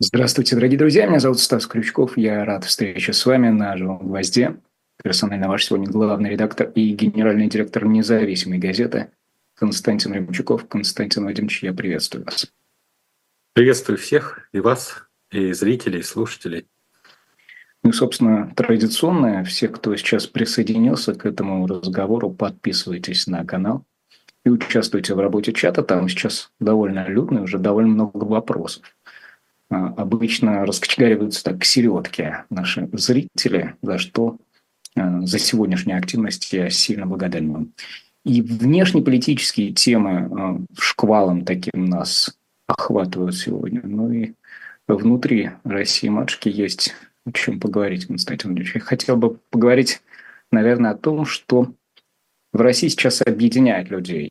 Здравствуйте, дорогие друзья. Меня зовут Стас Крючков. Я рад встрече с вами на «Живом гвозде». Персонально ваш сегодня главный редактор и генеральный директор независимой газеты Константин Ремчуков. Константин Вадимович, я приветствую вас. Приветствую всех, и вас, и зрителей, и слушателей. Ну, собственно, традиционно, все, кто сейчас присоединился к этому разговору, подписывайтесь на канал и участвуйте в работе чата. Там сейчас довольно людно, уже довольно много вопросов. Обычно раскочегариваются так к середке наши зрители, за что а, за сегодняшнюю активность я сильно благодарен вам. И внешнеполитические темы а, шквалом таким нас охватывают сегодня. Ну и внутри России матушки есть о чем поговорить, Константин Ильич. Я хотел бы поговорить, наверное, о том, что в России сейчас объединяет людей.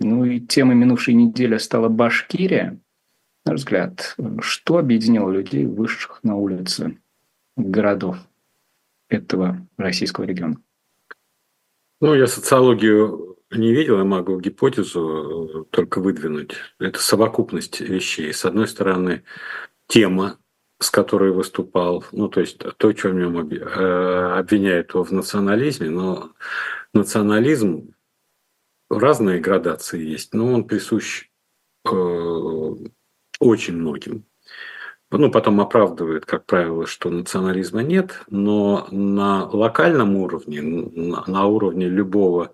Ну и темой минувшей недели стала Башкирия – на взгляд, что объединило людей, вышедших на улицы городов этого российского региона? Ну, я социологию не видел, я могу гипотезу э, только выдвинуть. Это совокупность вещей. С одной стороны, тема, с которой выступал, ну, то есть то, что в нем э, обвиняют его в национализме, но национализм разные градации есть, но он присущ э, очень многим. Ну, потом оправдывает, как правило, что национализма нет, но на локальном уровне, на, уровне любого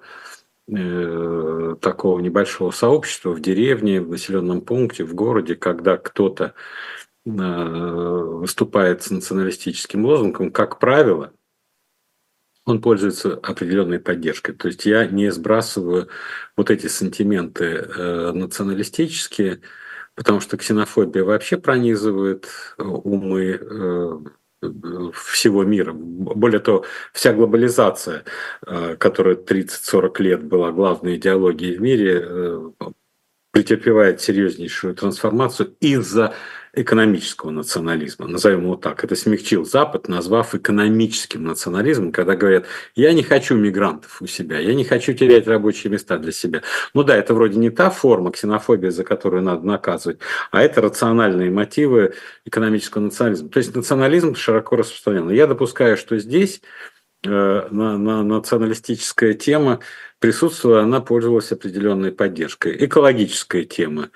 э, такого небольшого сообщества в деревне, в населенном пункте, в городе, когда кто-то э, выступает с националистическим лозунгом, как правило, он пользуется определенной поддержкой. То есть я не сбрасываю вот эти сантименты э, националистические, потому что ксенофобия вообще пронизывает э, умы э, всего мира. Более того, вся глобализация, э, которая 30-40 лет была главной идеологией в мире, претерпевает серьезнейшую трансформацию из-за экономического национализма, назовем его так. Это смягчил Запад, назвав экономическим национализмом, когда говорят, я не хочу мигрантов у себя, я не хочу терять рабочие места для себя. Ну да, это вроде не та форма ксенофобии, за которую надо наказывать, а это рациональные мотивы экономического национализма. То есть национализм широко распространен. Я допускаю, что здесь э, на, на националистическая тема присутствовала, она пользовалась определенной поддержкой. Экологическая тема,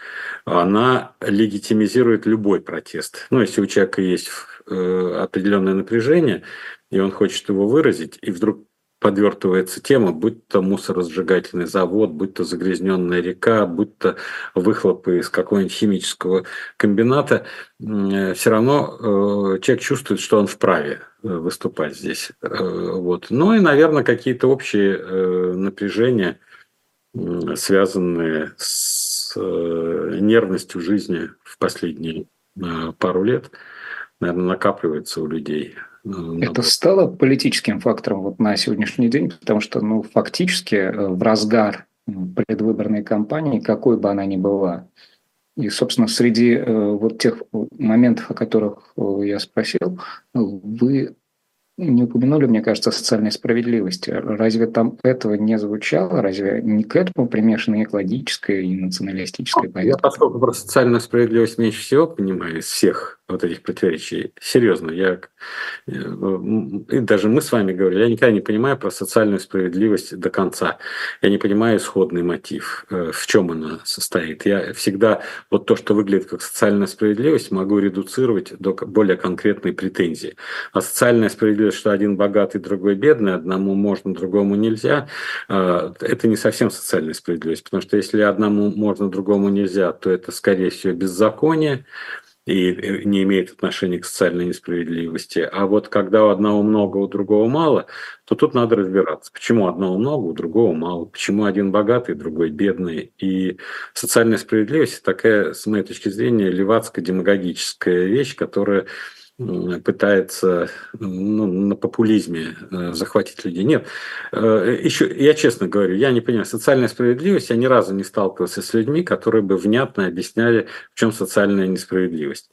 она легитимизирует любой протест. Ну, если у человека есть э, определенное напряжение, и он хочет его выразить, и вдруг подвертывается тема, будь то мусоросжигательный завод, будь то загрязненная река, будь то выхлопы из какого-нибудь химического комбината, э, все равно э, человек чувствует, что он вправе э, выступать здесь. Вот. Ну и, наверное, какие-то общие напряжения, связанные с нервностью жизни в последние пару лет, наверное, накапливаются у людей. Это стало политическим фактором вот на сегодняшний день, потому что ну, фактически э, в разгар предвыборной кампании, какой бы она ни была, и, собственно, среди э, вот тех моментов, о которых э, я спросил, вы не упомянули, мне кажется, социальной справедливости. Разве там этого не звучало? Разве не к этому примешана экологическая и националистическая повестка? Я поскольку про социальную справедливость меньше всего понимаю из всех вот этих противоречий, серьезно, я э, и даже мы с вами говорили, я никогда не понимаю про социальную справедливость до конца. Я не понимаю исходный мотив, э, в чем она состоит. Я всегда вот то, что выглядит как социальная справедливость, могу редуцировать до более конкретной претензии. А социальная справедливость что один богатый, другой бедный, одному можно, другому нельзя, а, это не совсем социальная справедливость, потому что если одному можно, другому нельзя, то это, скорее всего, беззаконие, и э, не имеет отношения к социальной несправедливости. А вот когда у одного много, у другого мало, то тут надо разбираться, почему одного много, у другого мало, почему один богатый, другой бедный. И социальная справедливость такая, с моей точки зрения, левацко-демагогическая вещь, которая пытается ну, на популизме э, захватить людей. Нет, э, еще я честно говорю, я не понимаю, социальная справедливость, я ни разу не сталкивался с людьми, которые бы внятно объясняли, в чем социальная несправедливость.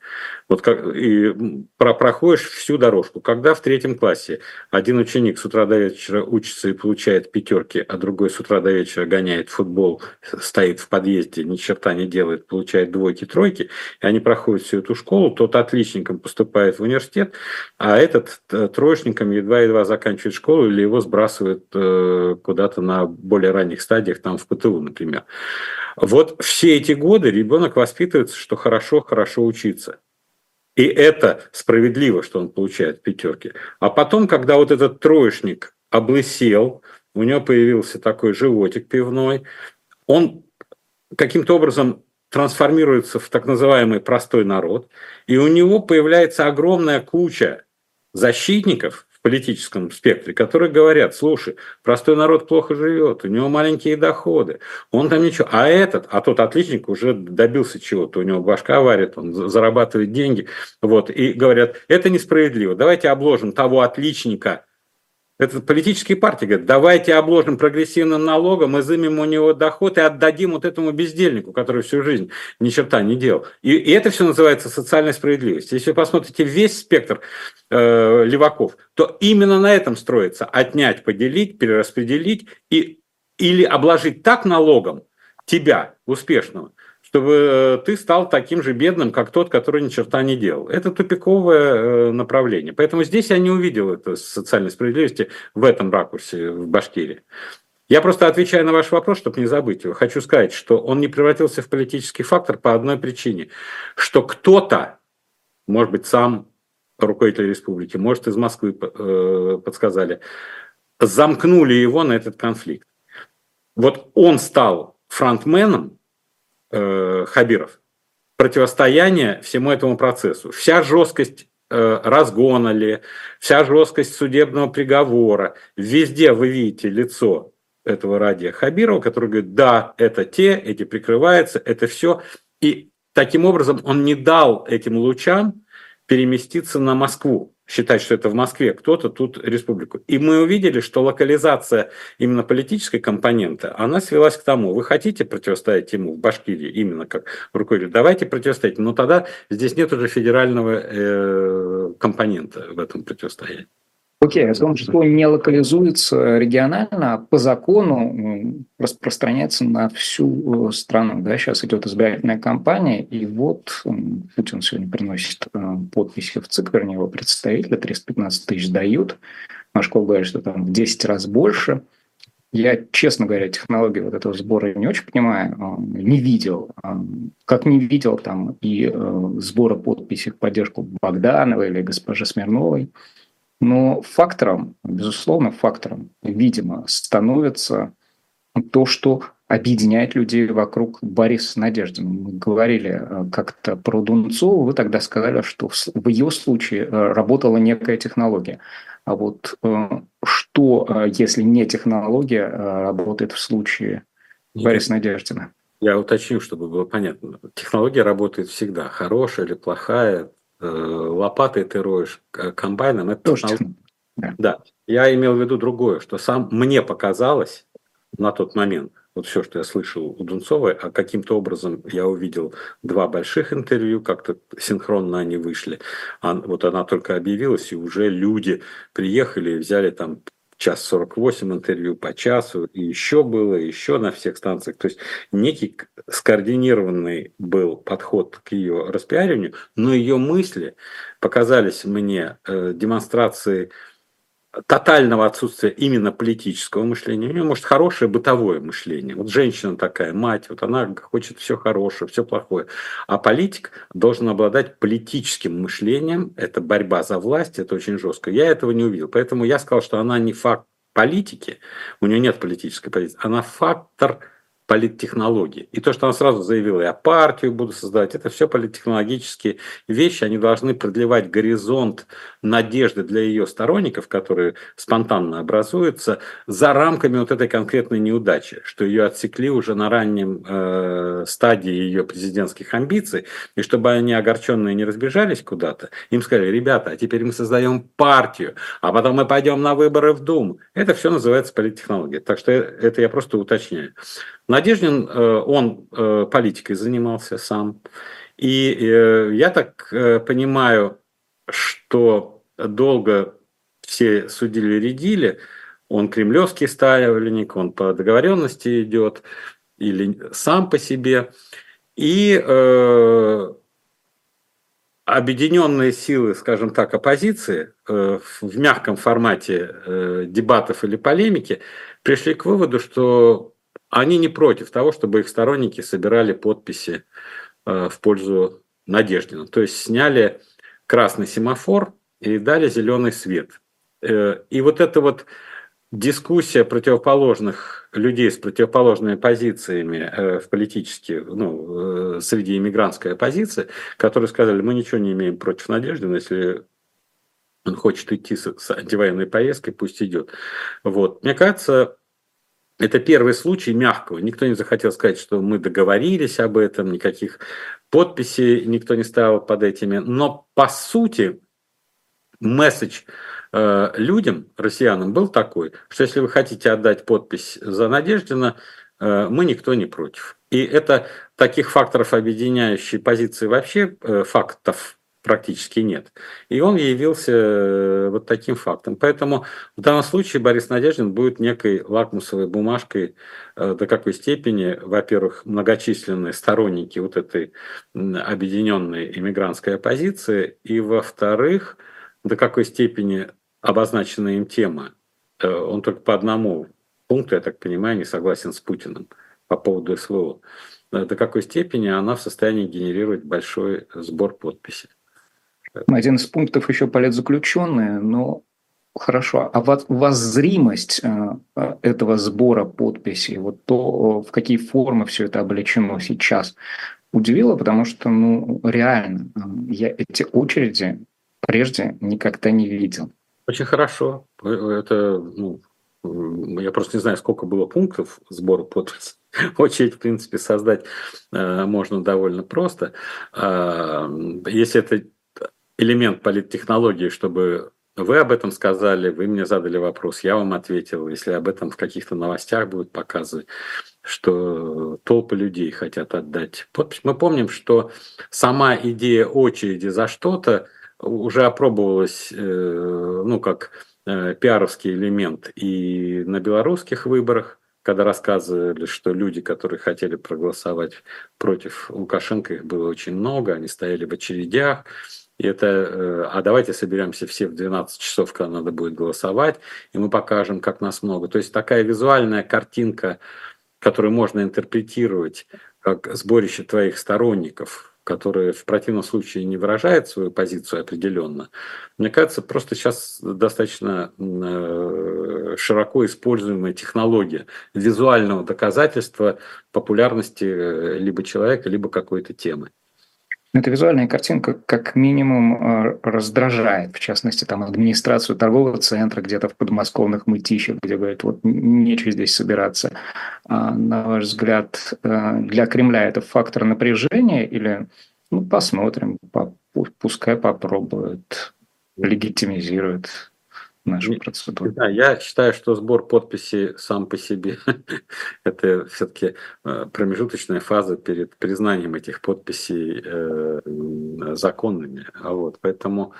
Вот как и про, проходишь всю дорожку. Когда в третьем классе один ученик с утра до вечера учится и получает пятерки, а другой с утра до вечера гоняет футбол, стоит в подъезде, ни черта не делает, получает двойки, тройки, и они проходят всю эту школу, тот отличником поступает в университет, а этот э, троечником едва-едва заканчивает школу или его сбрасывают э, куда-то на более ранних стадиях, там в ПТУ, например. Вот все эти годы ребенок воспитывается, что хорошо-хорошо учиться. И это справедливо, что он получает пятерки. А потом, когда вот этот троечник облысел, у него появился такой животик пивной, он каким-то образом трансформируется в так называемый простой народ, и у него появляется огромная куча защитников в политическом спектре, которые говорят, слушай, простой народ плохо живет, у него маленькие доходы, он там ничего, а этот, а тот отличник уже добился чего-то, у него башка варит, он зарабатывает деньги, вот, и говорят, это несправедливо, давайте обложим того отличника, это политические партии говорят, давайте обложим прогрессивным налогом, изымем у него доход и отдадим вот этому бездельнику, который всю жизнь ни черта не делал. И, и это все называется социальной справедливостью. Если вы посмотрите весь спектр э, леваков, то именно на этом строится отнять, поделить, перераспределить и, или обложить так налогом тебя, успешного, чтобы э, ты стал таким же бедным, как тот, который ни черта не делал. Это тупиковое э, направление. Поэтому здесь я не увидел это социальной справедливости в этом ракурсе в Башкирии. Я просто отвечаю на ваш вопрос, чтобы не забыть его. Хочу сказать, что он не превратился в политический фактор по одной причине, что кто-то, может быть, сам руководитель республики, может, из Москвы э, подсказали, замкнули его на этот конфликт. Вот он стал фронтменом, э, Хабиров, противостояние всему этому процессу. Вся жесткость э, разгона ли, вся жесткость судебного приговора, везде вы видите лицо этого Радия Хабирова, который говорит, да, это те, эти прикрываются, это все. И таким образом он не дал этим лучам переместиться на Москву считать, что это в Москве кто-то, тут республику. И мы увидели, что локализация именно политической компоненты, она свелась к тому, вы хотите противостоять ему в Башкирии, именно как руководитель, давайте противостоять, но тогда здесь нет уже федерального э, компонента в этом противостоянии. Окей, о том, что не локализуется регионально, а по закону распространяется на всю э, страну. Да? Сейчас идет избирательная кампания, и вот Путин сегодня приносит э, подписи в ЦИК, вернее, его представители, 315 тысяч дают. Машков говорит, что там в 10 раз больше. Я, честно говоря, технологии вот этого сбора не очень понимаю, э, не видел. Как не видел там и сбора подписей в поддержку Богданова или госпожи Смирновой – но фактором, безусловно, фактором, видимо, становится то, что объединяет людей вокруг Бориса Надеждина. Мы говорили э, как-то про Дунцову, вы тогда сказали, что в ее случае э, работала некая технология. А вот э, что, если не технология, работает в случае Нет. Бориса Надеждина? Я уточню, чтобы было понятно. Технология работает всегда, хорошая или плохая, лопатой ты роешь, комбайном, это Тоже да. да. Я имел в виду другое, что сам мне показалось на тот момент, вот все, что я слышал у Дунцовой, а каким-то образом я увидел два больших интервью, как-то синхронно они вышли. А, вот она только объявилась, и уже люди приехали и взяли там час 48 интервью по часу, и еще было, еще на всех станциях. То есть некий скоординированный был подход к ее распиариванию, но ее мысли показались мне э, демонстрацией тотального отсутствия именно политического мышления. У нее, может, хорошее бытовое мышление. Вот женщина такая, мать, вот она хочет все хорошее, все плохое. А политик должен обладать политическим мышлением. Это борьба за власть, это очень жестко. Я этого не увидел. Поэтому я сказал, что она не факт политики, у нее нет политической позиции, она фактор политтехнологии. И то, что она сразу заявила, я партию буду создавать, это все политтехнологические вещи, они должны продлевать горизонт надежды для ее сторонников, которые спонтанно образуются, за рамками вот этой конкретной неудачи, что ее отсекли уже на раннем э, стадии ее президентских амбиций, и чтобы они огорченные не разбежались куда-то, им сказали, ребята, а теперь мы создаем партию, а потом мы пойдем на выборы в Думу. Это все называется политтехнология. Так что это я просто уточняю. Надеждин, э, он э, политикой занимался сам. И э, я так понимаю, что долго все судили-редили, он кремлевский ставленник, он по договоренности идет, или сам по себе. И э, объединенные силы, скажем так, оппозиции э, в мягком формате э, дебатов или полемики пришли к выводу, что они не против того, чтобы их сторонники собирали подписи э, в пользу Надеждина. То есть сняли красный семафор и дали зеленый свет. Э, и вот эта вот дискуссия противоположных людей с противоположными позициями э, в политически, ну, среди иммигрантской оппозиции, которые сказали, мы ничего не имеем против Надеждина, если он хочет идти с антивоенной поездкой, пусть идет. Вот. Мне кажется, это первый случай мягкого. Никто не захотел сказать, что мы договорились об этом, никаких подписей никто не ставил под этими. Но по сути месседж э, людям, россиянам, был такой, что если вы хотите отдать подпись за Надеждина, э, мы никто не против. И это таких факторов, объединяющих позиции вообще, э, фактов практически нет. И он явился э, вот таким фактом. Поэтому в данном случае Борис Надеждин будет некой лакмусовой бумажкой э, до какой степени, во-первых, многочисленные сторонники вот этой объединенной иммигрантской оппозиции, и во-вторых, до какой степени обозначенная им тема. Э, он только по одному пункту, я так понимаю, не согласен с Путиным по поводу СВО. До какой степени она в состоянии генерировать большой сбор подписей. Один из пунктов еще политзаключенные, но хорошо. А вот у вас зримость э, этого сбора подписей, вот то, в какие формы все это облечено сейчас, удивило, потому что, ну, реально, э, я эти очереди прежде никогда не видел. Очень хорошо. Это, ну, я просто не знаю, сколько было пунктов сбора подписей. Очередь, в принципе, создать э, можно довольно просто. Э, если это элемент политтехнологии, чтобы вы об этом сказали, вы мне задали вопрос, я вам ответил. Если об этом в каких-то новостях будут показывать, что толпы людей хотят отдать. Мы помним, что сама идея очереди за что-то уже опробовалась, э, ну, как э, пиаровский элемент и на белорусских выборах, когда рассказывали, что люди, которые хотели проголосовать против Лукашенко, их было очень много, они стояли в очередях, и это, э, а давайте соберемся все в 12 часов, когда надо будет голосовать, и мы покажем, как нас много. То есть такая визуальная картинка, которую можно интерпретировать как сборище твоих сторонников, которые в противном случае не выражают свою позицию определенно. Мне кажется, просто сейчас достаточно э, широко используемая технология визуального доказательства популярности э, либо человека, либо какой-то темы. Эта визуальная картинка как минимум э, раздражает, в частности, там администрацию торгового центра где-то в подмосковных мытищах, где говорят, вот нечего здесь собираться. А, на ваш взгляд, э, для Кремля это фактор напряжения или ну, посмотрим, пускай попробуют, легитимизируют? Нашу процедуру. Да, я считаю, что сбор подписей сам по себе это все-таки э, промежуточная фаза перед признанием этих подписей э, законными. А вот, поэтому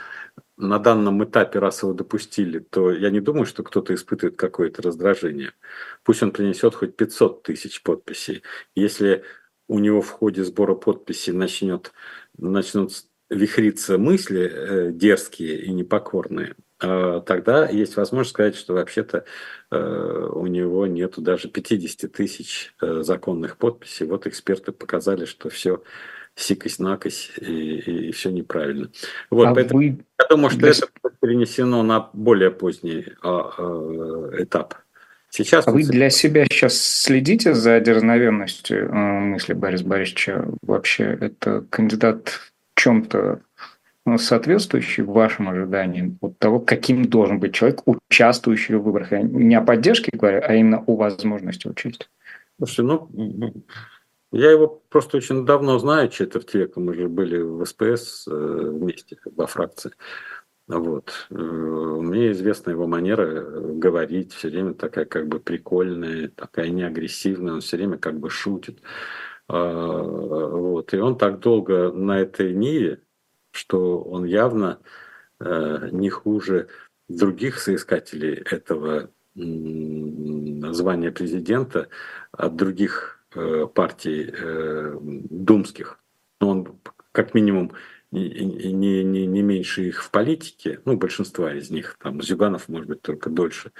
на данном этапе, раз его допустили, то я не думаю, что кто-то испытывает какое-то раздражение. Пусть он принесет хоть 500 тысяч подписей. Если у него в ходе сбора подписей начнет, начнут вихриться мысли э, дерзкие и непокорные, тогда есть возможность сказать, что вообще-то э, у него нету даже 50 тысяч э, законных подписей. Вот эксперты показали, что все сикость-накость и, и, и все неправильно. Вот, а поэтому вы... я думаю, что это перенесено на более поздний а, а, этап. Сейчас... А вы для себя сейчас следите за дерзновенностью э, мысли Бориса Борисовича? Вообще, это кандидат в чем-то соответствующий вашим ожиданиям от того, каким должен быть человек, участвующий в выборах? Я не о поддержке говорю, а именно о возможности участия. Слушайте, ну, я его просто очень давно знаю, четверть мы же были в СПС э, вместе во фракции. Вот. Э, мне известна его манера э, говорить, все время такая как бы прикольная, такая неагрессивная, он все время как бы шутит. А, вот. И он так долго на этой ниве, что он явно э, не хуже других соискателей этого звания президента от других партий думских. Он как минимум не, не, не меньше их в политике, ну, большинства из них, там, Зюганов, может быть, только дольше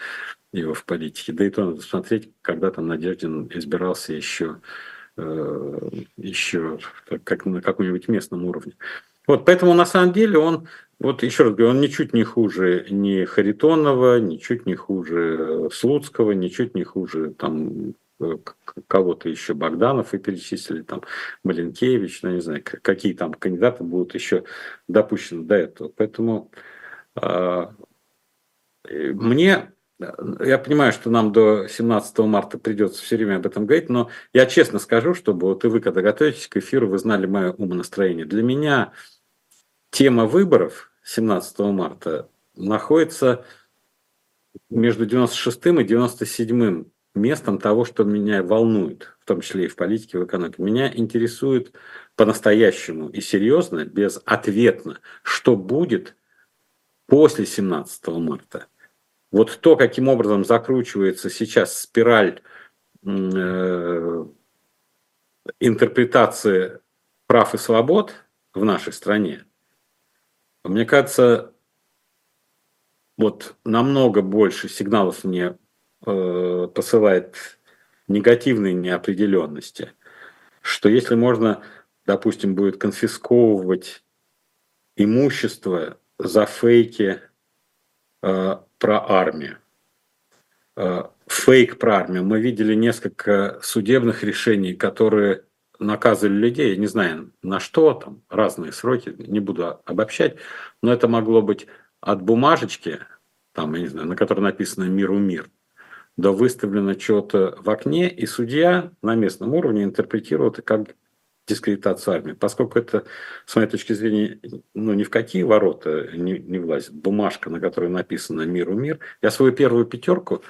его в политике, да и то надо смотреть, когда там Надеждин избирался еще, э, еще как на каком-нибудь местном уровне. Вот, поэтому на самом деле он, вот еще раз говорю, он ничуть не хуже ни Харитонова, ничуть не хуже Слуцкого, ничуть не хуже там Э, кого-то еще Богданов и перечислили, там Маленкевич, ну, не знаю, какие там кандидаты будут еще допущены до этого. Поэтому э, мне, я понимаю, что нам до 17 марта придется все время об этом говорить, но я честно скажу, чтобы вот и вы, когда готовитесь к эфиру, вы знали мое умонастроение. Для меня тема выборов 17 марта находится между 96 и 97 местом того, что меня волнует, в том числе и в политике, в экономике. Меня интересует по-настоящему и серьезно, безответно, что будет после 17 марта. Вот то, каким образом закручивается сейчас спираль э, интерпретации прав и свобод в нашей стране, мне кажется, вот намного больше сигналов мне э, посылает негативные неопределенности, что если можно, допустим, будет конфисковывать имущество за фейки э, про армию, э, фейк про армию. Мы видели несколько судебных решений, которые наказывали людей, я не знаю на что, там разные сроки, не буду обобщать, но это могло быть от бумажечки, там, я не знаю, на которой написано «Миру мир», да выставлено что-то в окне, и судья на местном уровне интерпретировал это как дискредитацию армии. Поскольку это, с моей точки зрения, ну, ни в какие ворота не, не влазит. Бумажка, на которой написано «Миру мир». Я свою первую пятерку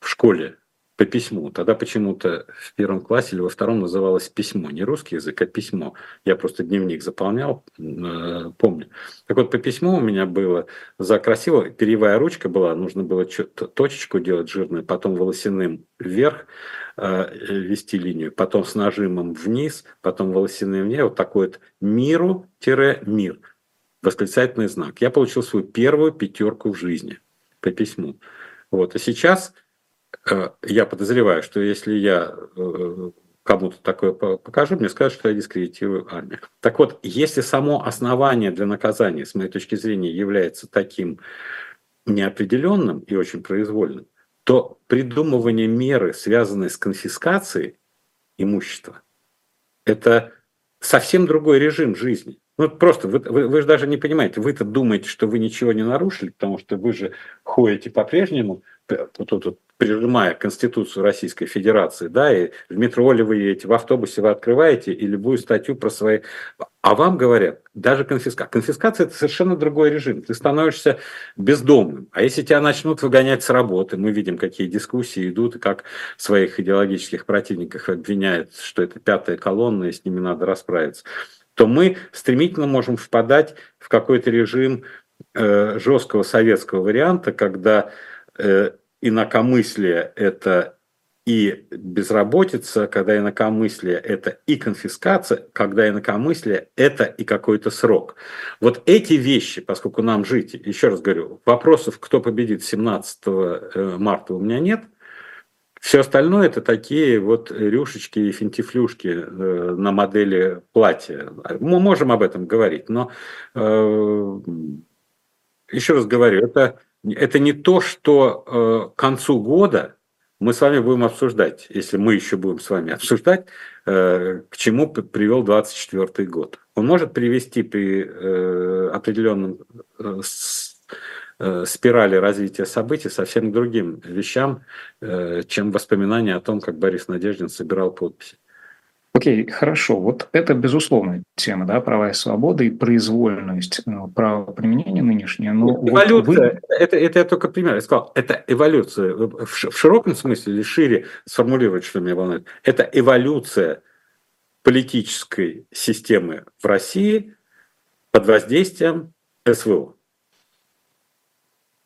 в школе по письму. Тогда почему-то в первом классе или во втором называлось письмо. Не русский язык, а письмо. Я просто дневник заполнял, э, помню. Так вот, по письму у меня было за красиво, перьевая ручка была, нужно было точечку делать жирную, потом волосяным вверх э, вести линию, потом с нажимом вниз, потом волосяным вниз. Вот такой вот миру-мир. Восклицательный знак. Я получил свою первую пятерку в жизни по письму. Вот. А сейчас я подозреваю, что если я э, кому-то такое покажу, мне скажут, что я дискредитирую армию. Так вот, если само основание для наказания, с моей точки зрения, является таким неопределенным и очень произвольным, то придумывание меры, связанной с конфискацией имущества, это совсем другой режим жизни. Ну, просто вы, вы, вы же даже не понимаете, вы-то думаете, что вы ничего не нарушили, потому что вы же ходите по-прежнему, тут, тут прижимая Конституцию Российской Федерации, да, и в метро ли вы едете, в автобусе вы открываете и любую статью про свои... А вам говорят, даже конфискация. Конфискация – это совершенно другой режим. Ты становишься бездомным. А если тебя начнут выгонять с работы, мы видим, какие дискуссии идут, и как своих идеологических противников обвиняют, что это пятая колонна, и с ними надо расправиться, то мы стремительно можем впадать в какой-то режим э, жесткого советского варианта, когда э, инакомыслие – это и безработица, когда инакомыслие – это и конфискация, когда инакомыслие – это и какой-то срок. Вот эти вещи, поскольку нам жить, еще раз говорю, вопросов, кто победит 17 э, марта у меня нет, все остальное это такие вот рюшечки и финтифлюшки э, на модели платья. Мы можем об этом говорить, но э, еще раз говорю, это это не то, что э, к концу года мы с вами будем обсуждать, если мы еще будем с вами обсуждать, к чему привел 24 год. Он может привести при определенном спирали развития событий совсем к другим вещам, чем воспоминания о том, как Борис Надеждин собирал подписи. Окей, хорошо. Вот это безусловная тема, да, права и свободы и произвольность э, правоприменения нынешнее. Но эволюция, вот вы... это, это я только пример. Я сказал, это эволюция. В широком смысле или шире сформулировать, что меня волнует. Это эволюция политической системы в России под воздействием СВО.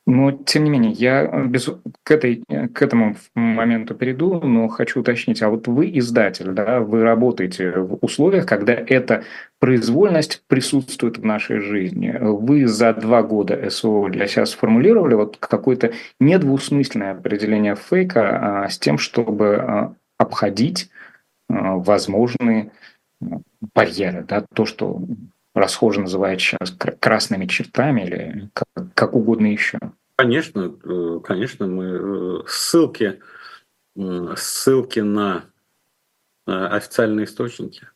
Но, тем не менее, я э, без, к, этой, э, к этому моменту перейду, но хочу уточнить, а вот вы издатель, да, вы работаете в условиях, когда эта произвольность присутствует в нашей жизни. Вы за два года СО для себя сформулировали вот какое-то недвусмысленное определение фейка а, с тем, чтобы а, обходить а, возможные барьеры, да, то, что расхоже называют сейчас красными чертами или как, как угодно еще. Конечно, э, конечно, мы э, ссылки, ссылки на официальные источники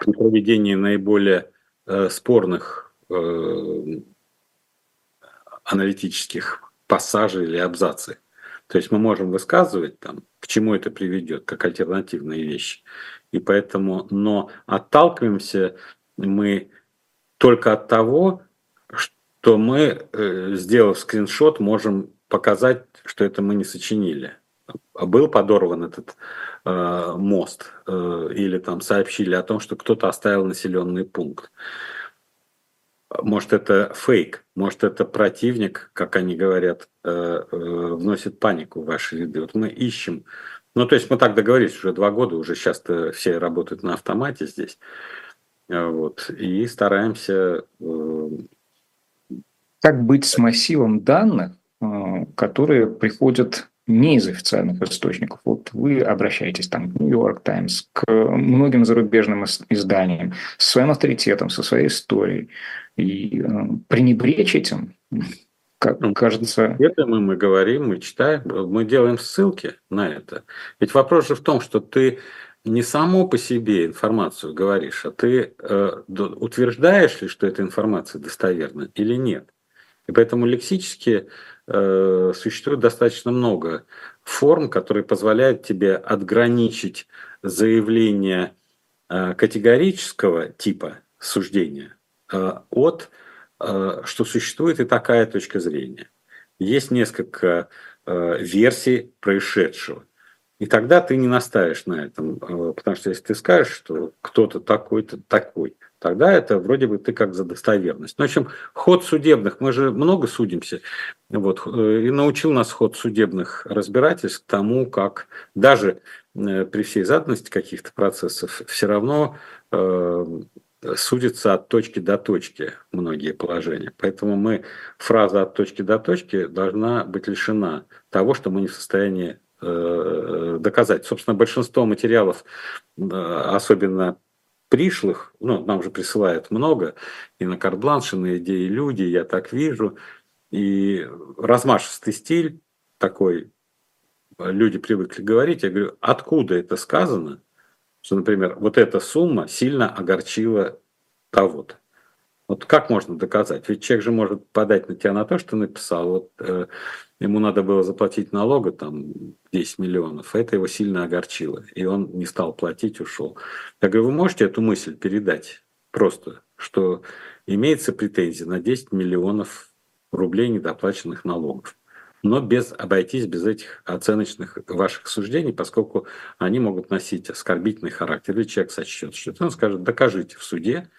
при проведении наиболее э, спорных аналитических пассажей или абзаций. То есть мы можем высказывать там, к чему это приведет, как альтернативные вещи. И поэтому, но отталкиваемся мы только от того, что мы, э, сделав скриншот, можем показать, что это мы не сочинили. Был подорван этот э, мост э, или там сообщили о том, что кто-то оставил населенный пункт. Может, это фейк, может, это противник, как они говорят, э, э, вносит панику в ваши ряды. Вот мы ищем. Ну, то есть мы так договорились уже два года, уже сейчас все работают на автомате здесь. Вот. И стараемся... Э, как быть с массивом данных, э, которые приходят не из официальных источников. Вот вы обращаетесь там к Нью-Йорк Таймс, к многим зарубежным изданиям, со своим авторитетом, со своей историей. И э, пренебречь этим, как ну, кажется... Это мы, мы говорим, мы читаем, мы делаем ссылки на это. Ведь вопрос же в том, что ты не само по себе информацию говоришь, а ты э, утверждаешь ли, что эта информация достоверна или нет. И поэтому лексически э, существует достаточно много форм, которые позволяют тебе отграничить заявление э, категорического типа суждения э, от, э, что существует и такая точка зрения. Есть несколько э, версий происшедшего. И тогда ты не настаиваешь на этом, э, потому что если ты скажешь, что кто-то такой-то такой, тогда это вроде бы ты как за достоверность. Ну, в общем, ход судебных, мы же много судимся, вот, э, и научил нас ход судебных разбирательств тому, как даже э, при всей заданности каких-то процессов все равно э, судятся от точки до точки многие положения. Поэтому мы, фраза от точки до точки должна быть лишена того, что мы не в состоянии доказать. Собственно, большинство материалов, э, особенно пришлых, ну, нам же присылают много, и на карт-бланш, на идеи люди, я так вижу, и размашистый стиль такой, люди привыкли говорить, я говорю, откуда это сказано, что, например, вот эта сумма сильно огорчила того-то. Вот как можно доказать? Ведь человек же может подать на тебя на то, что написал. Вот, э, ему надо было заплатить налога там 10 миллионов, это его сильно огорчило, и он не стал платить, ушел. Я говорю, вы можете эту мысль передать просто, что имеется претензия на 10 миллионов рублей недоплаченных налогов, но без обойтись без этих оценочных ваших суждений, поскольку они могут носить оскорбительный характер, или человек сочтет что-то, он скажет, докажите в суде,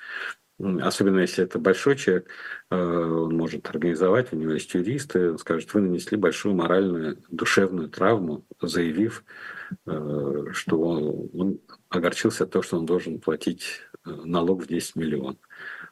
особенно если это большой человек, э, он может организовать, у него есть юристы, он скажет, вы нанесли большую моральную, душевную травму, заявив, э, что он, он огорчился от того, что он должен платить э, налог в 10 миллионов.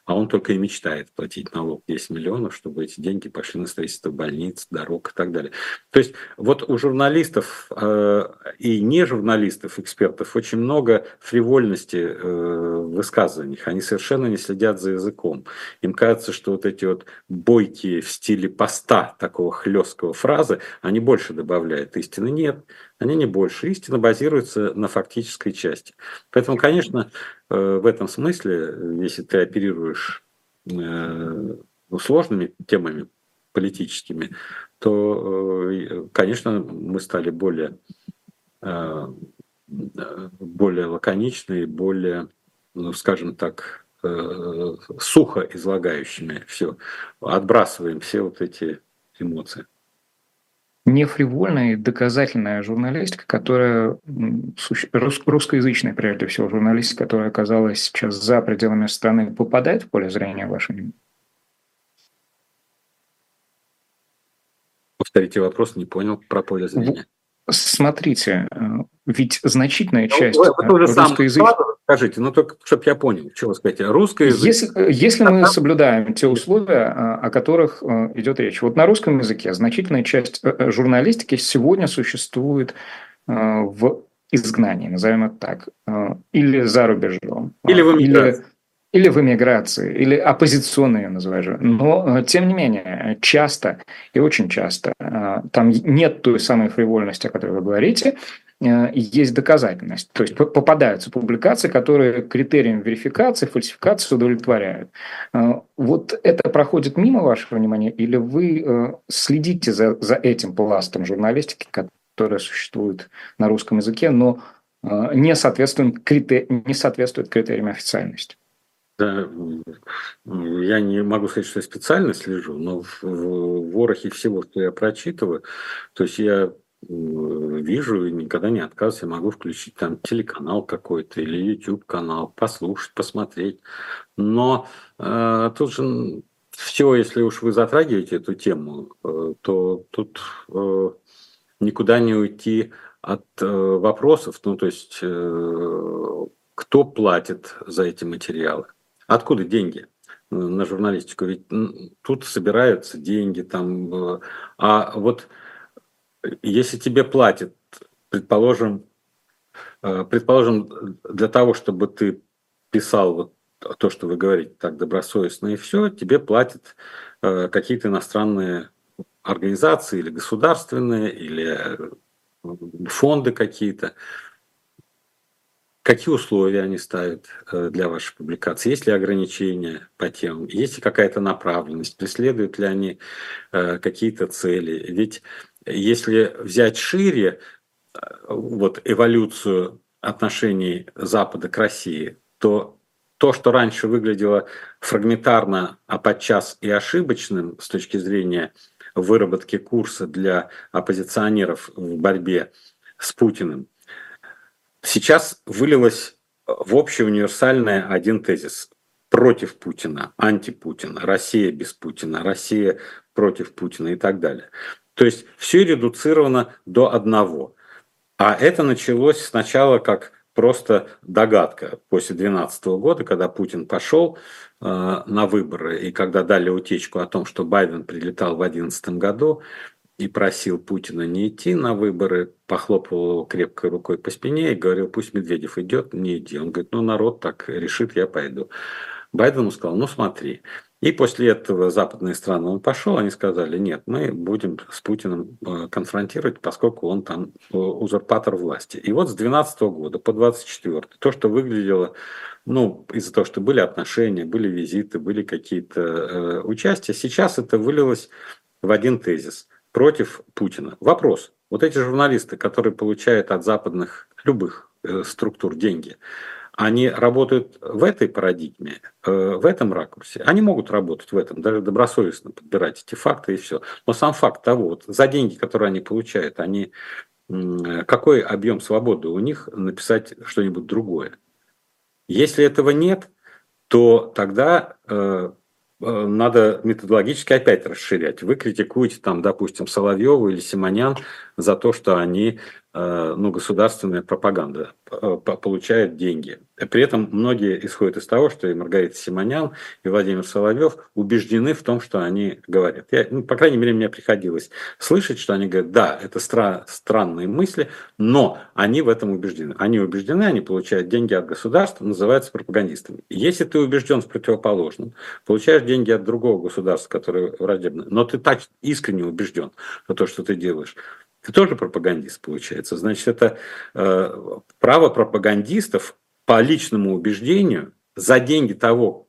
А он только и мечтает платить налог 10 миллионов, чтобы эти деньги пошли на строительство больниц, дорог и так далее. То есть вот у журналистов э, и не журналистов, экспертов очень много фривольности э, в высказываниях. Они совершенно не следят за языком. Им кажется, что вот эти вот бойкие в стиле поста такого хлесткого фразы, они больше добавляют истины. Нет, они не больше. Истина базируется на фактической части. Поэтому, конечно, э, в этом смысле, если ты оперируешь э, ну, сложными темами политическими, то, э, конечно, мы стали более, более лаконичны, более, ну, скажем так, сухо излагающими все, отбрасываем все вот эти эмоции не фривольная и доказательная журналистика, которая русскоязычная, прежде всего, журналистика, которая оказалась сейчас за пределами страны, попадает в поле зрения вашего? Повторите вопрос, не понял про поле зрения. Смотрите, э, ведь значительная ну, часть вы, вы русскоязычной... Скажите, ну только, чтобы я понял, что вы скажете, русский язык... Если, э, если мы соблюдаем те условия, э, о которых идет речь. Вот на русском языке значительная часть журналистики сегодня существует в изгнании, назовем это так, или за рубежом. Или в эмиграции. Или или в эмиграции, или оппозиционные ее называю. Но, э, тем не менее, часто и очень часто э, там нет той самой фривольности, о которой вы говорите, э, есть доказательность. То есть попадаются публикации, которые критериям верификации, фальсификации удовлетворяют. Вот это проходит мимо вашего внимания, или вы следите за, за этим пластом журналистики, которая существует на русском языке, но не соответствует, критер... не соответствует критериям официальности? Я не могу сказать, что я специально слежу, но в, в ворохе всего, что я прочитываю, то есть я вижу и никогда не отказываюсь, я могу включить там телеканал какой-то или YouTube канал, послушать, посмотреть. Но э, тут же все, если уж вы затрагиваете эту тему, э, то тут э, никуда не уйти от э, вопросов, ну то есть э, кто платит за эти материалы Откуда деньги на журналистику? Ведь тут собираются деньги, там, э, а вот если тебе платят, предположим, э, предположим, для того, чтобы ты писал вот то, что вы говорите так добросовестно и все, тебе платят э, какие-то иностранные организации или государственные, или фонды какие-то. Какие условия они ставят э, для вашей публикации? Есть ли ограничения по темам? Есть ли какая-то направленность? Преследуют ли они э, какие-то цели? Ведь если взять шире э, вот, эволюцию отношений Запада к России, то то, что раньше выглядело фрагментарно, а подчас и ошибочным с точки зрения выработки курса для оппозиционеров в борьбе с Путиным – сейчас вылилось в общий универсальный один тезис против Путина, антипутина, Россия без Путина, Россия против Путина и так далее. То есть все редуцировано до одного. А это началось сначала как просто догадка после 2012 года, когда Путин пошел э, на выборы и когда дали утечку о том, что Байден прилетал в 2011 году, и просил Путина не идти на выборы, похлопывал его крепкой рукой по спине и говорил, пусть Медведев идет, не иди. Он говорит, ну народ так решит, я пойду. Байден ему сказал, ну смотри. И после этого западные страны он пошел, они сказали, нет, мы будем с Путиным э, конфронтировать, поскольку он там э, узурпатор власти. И вот с 2012 года по 2024 то, что выглядело, ну, из-за того, что были отношения, были визиты, были какие-то э, участия, сейчас это вылилось в один тезис – против Путина. Вопрос. Вот эти журналисты, которые получают от западных любых э, структур деньги, они работают в этой парадигме, э, в этом ракурсе. Они могут работать в этом, даже добросовестно подбирать эти факты и все. Но сам факт того, вот за деньги, которые они получают, они какой объем свободы у них написать что-нибудь другое. Если этого нет, то тогда э, Э, надо методологически опять расширять. Вы критикуете там, допустим, Соловьеву или Симонян за то, что они Э, ну, государственная пропаганда э, получает деньги. При этом многие исходят из того, что и Маргарита Симонян, и Владимир Соловьев убеждены в том, что они говорят. Я, ну, по крайней мере, мне приходилось слышать, что они говорят, да, это стра- странные мысли, но они в этом убеждены. Они убеждены, они получают деньги от государства, называются пропагандистами. Если ты убежден в противоположном, получаешь деньги от другого государства, которое враждебно, но ты так искренне убежден в то, что ты делаешь, ты тоже пропагандист, получается. Значит, это э, право пропагандистов по личному убеждению за деньги того,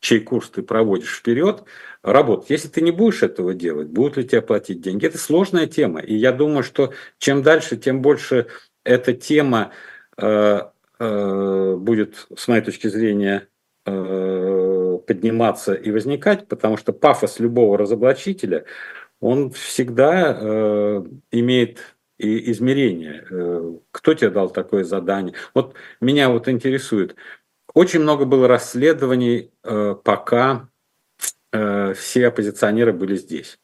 чей курс ты проводишь вперед, работать. Если ты не будешь этого делать, будут ли тебе платить деньги? Это сложная тема. И я думаю, что чем дальше, тем больше эта тема э, э, будет, с моей точки зрения, э, подниматься и возникать, потому что пафос любого разоблачителя – он всегда э, имеет и измерение. Э, кто тебе дал такое задание? Вот меня вот интересует. Очень много было расследований, э, пока э, все оппозиционеры были здесь.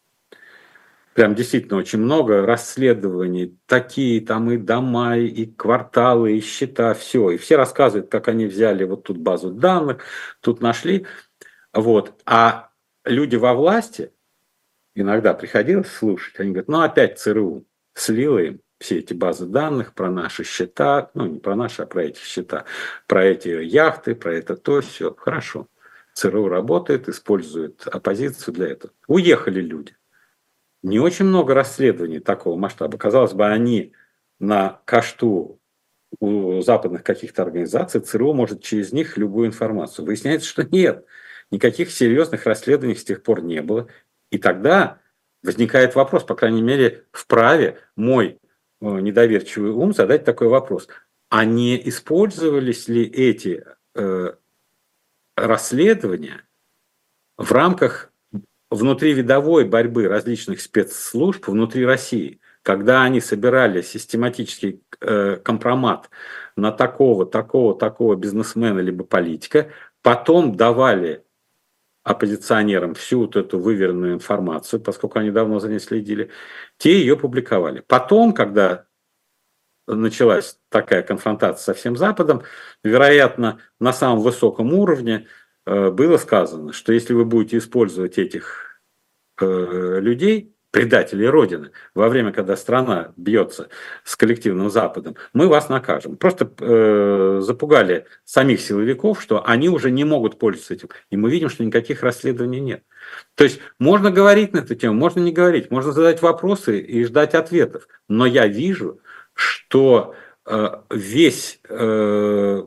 Прям действительно очень много расследований, такие там и дома, и кварталы, и счета, все. И все рассказывают, как они взяли вот тут базу данных, тут нашли. Вот. А люди во власти, иногда приходилось слушать, они говорят, ну опять ЦРУ слила им все эти базы данных про наши счета, ну не про наши, а про эти счета, про эти яхты, про это то, все. Хорошо. ЦРУ работает, использует оппозицию для этого. Уехали люди. Не очень много расследований такого масштаба. Казалось бы, они на кашту у западных каких-то организаций, ЦРУ может через них любую информацию. Выясняется, что нет. Никаких серьезных расследований с тех пор не было. И тогда возникает вопрос, по крайней мере, вправе мой э, недоверчивый ум задать такой вопрос. А не использовались ли эти э, расследования в рамках внутривидовой борьбы различных спецслужб внутри России, когда они собирали систематический э, компромат на такого, такого, такого бизнесмена либо политика, потом давали оппозиционерам всю вот эту выверенную информацию, поскольку они давно за ней следили, те ее публиковали. Потом, когда началась такая конфронтация со всем Западом, вероятно, на самом высоком уровне э, было сказано, что если вы будете использовать этих э, людей, предателей Родины во время, когда страна бьется с коллективным Западом, мы вас накажем. Просто э, запугали самих силовиков, что они уже не могут пользоваться этим. И мы видим, что никаких расследований нет. То есть можно говорить на эту тему, можно не говорить, можно задать вопросы и ждать ответов. Но я вижу, что э, весь э,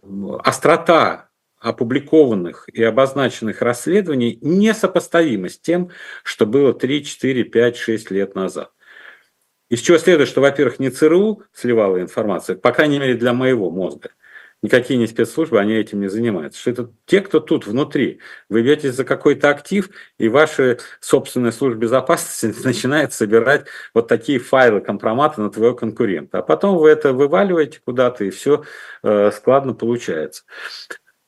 острота опубликованных и обозначенных расследований несопоставимо с тем, что было 3, 4, 5, 6 лет назад. Из чего следует, что, во-первых, не ЦРУ сливала информацию, по крайней мере, для моего мозга. Никакие не спецслужбы, они этим не занимаются. Что это те, кто тут внутри. Вы беретесь за какой-то актив, и ваша собственная служба безопасности начинает собирать вот такие файлы компромата на твоего конкурента. А потом вы это вываливаете куда-то, и все э, складно получается.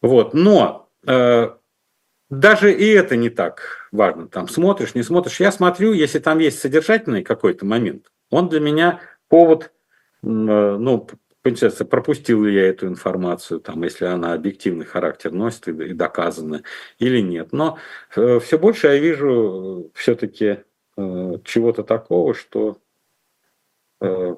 Вот. Но э, даже и это не так важно. Там смотришь, не смотришь. Я смотрю, если там есть содержательный какой-то момент, он для меня повод, э, ну, получается, пропустил ли я эту информацию, там, если она объективный характер носит и, и доказана или нет. Но э, все больше я вижу э, все-таки э, чего-то такого, что э,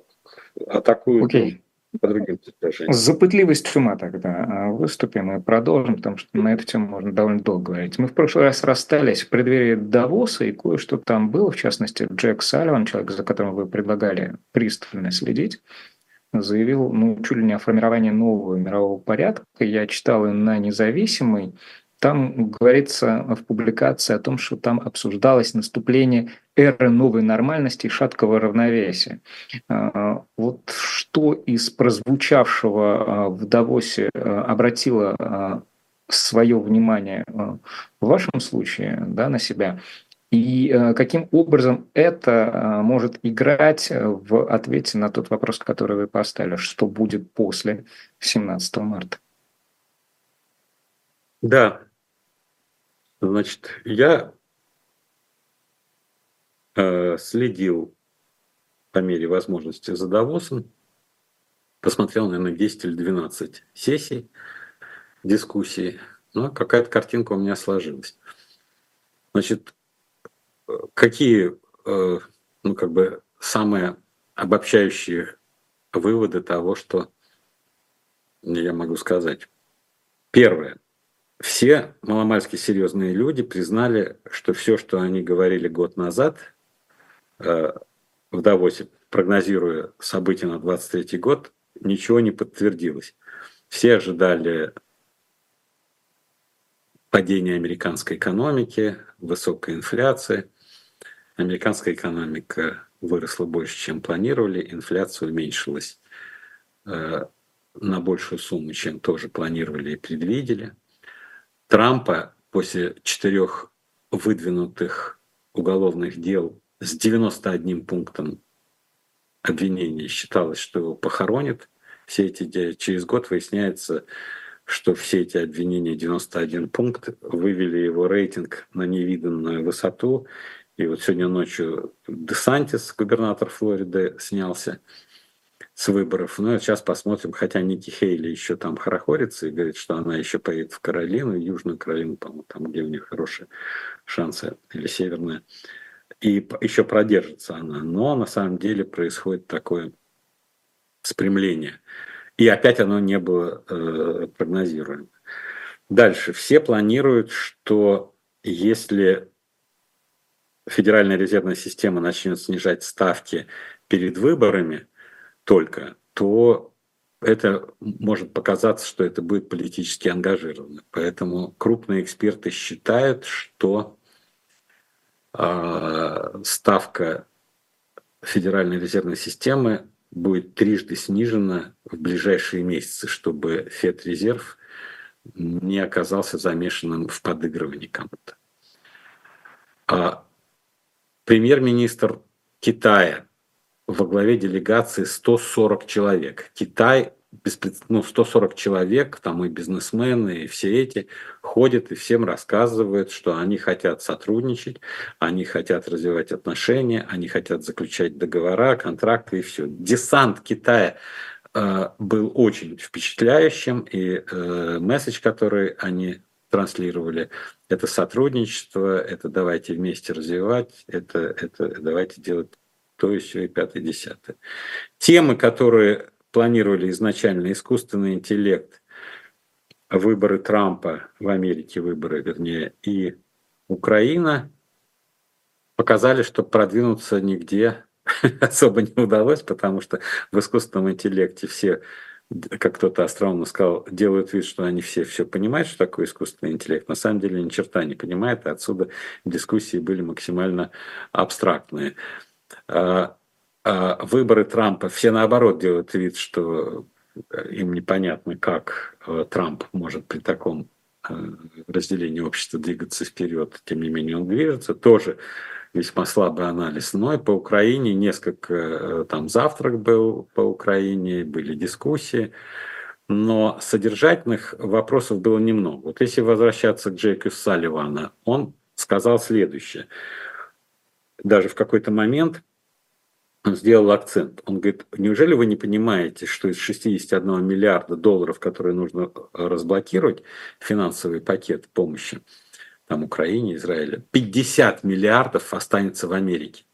атакуют okay по другим соображениям. С запытливостью ума тогда а, выступим и продолжим, потому что на эту тему можно довольно долго говорить. Мы в прошлый раз расстались в преддверии Давоса, и кое-что там было, в частности, Джек Салливан, человек, за которым вы предлагали пристально следить, заявил, ну, чуть ли не о формировании нового мирового порядка. Я читал и на независимый, там говорится в публикации о том, что там обсуждалось наступление эры новой нормальности и шаткого равновесия. А, вот что из прозвучавшего а, в Давосе а, обратило свое внимание в вашем случае да, на себя? И каким образом это может играть в ответе на тот вопрос, который вы поставили, что будет после 17 марта? Да, Значит, я э, следил по мере возможности за Давосом. посмотрел, наверное, 10 или 12 сессий, дискуссий. Ну, какая-то картинка у меня сложилась. Значит, какие, э, ну, как бы, самые обобщающие выводы того, что я могу сказать? Первое. Все маломальски серьезные люди признали, что все, что они говорили год назад э, в Давосе, прогнозируя события на 23 год, ничего не подтвердилось. Все ожидали падения американской экономики, высокой инфляции. Американская экономика выросла больше, чем планировали, инфляция уменьшилась э, на большую сумму, чем тоже планировали и предвидели. Трампа после четырех выдвинутых уголовных дел с 91 пунктом обвинения считалось, что его похоронят. Все эти через год выясняется, что все эти обвинения, 91 пункт, вывели его рейтинг на невиданную высоту. И вот сегодня ночью Десантис, губернатор Флориды, снялся с выборов. Ну, а сейчас посмотрим, хотя Ники Хейли еще там хорохорится и говорит, что она еще поедет в Каролину, Южную Каролину, по-моему, там, где у нее хорошие шансы, или Северная и еще продержится она. Но на самом деле происходит такое спрямление. И опять оно не было э, прогнозируемо. Дальше. Все планируют, что если Федеральная резервная система начнет снижать ставки перед выборами только, то это может показаться, что это будет политически ангажировано. Поэтому крупные эксперты считают, что а, ставка Федеральной резервной системы будет трижды снижена в ближайшие месяцы, чтобы Федрезерв не оказался замешанным в подыгрывании кому-то. А премьер-министр Китая во главе делегации 140 человек. Китай ну, 140 человек, там и бизнесмены, и все эти ходят и всем рассказывают, что они хотят сотрудничать, они хотят развивать отношения, они хотят заключать договора, контракты и все. Десант Китая э, был очень впечатляющим, и э, месседж, который они транслировали, это сотрудничество, это давайте вместе развивать, это, это давайте делать то все, и пятое, десятое. Темы, которые планировали изначально искусственный интеллект, выборы Трампа в Америке, выборы, вернее, и Украина, показали, что продвинуться нигде особо не удалось, потому что в искусственном интеллекте все, как кто-то остроумно сказал, делают вид, что они все все понимают, что такое искусственный интеллект. На самом деле ни черта не понимают, и отсюда дискуссии были максимально абстрактные. А, а выборы Трампа, все наоборот делают вид, что им непонятно, как э, Трамп может при таком э, разделении общества двигаться вперед, тем не менее он движется, тоже весьма слабый анализ. Но и по Украине несколько, э, там завтрак был по Украине, были дискуссии, но содержательных вопросов было немного. Вот если возвращаться к Джейку Салливана, он сказал следующее. Даже в какой-то момент он сделал акцент. Он говорит, неужели вы не понимаете, что из 61 миллиарда долларов, которые нужно разблокировать, финансовый пакет помощи там, Украине, Израилю, 50 миллиардов останется в Америке.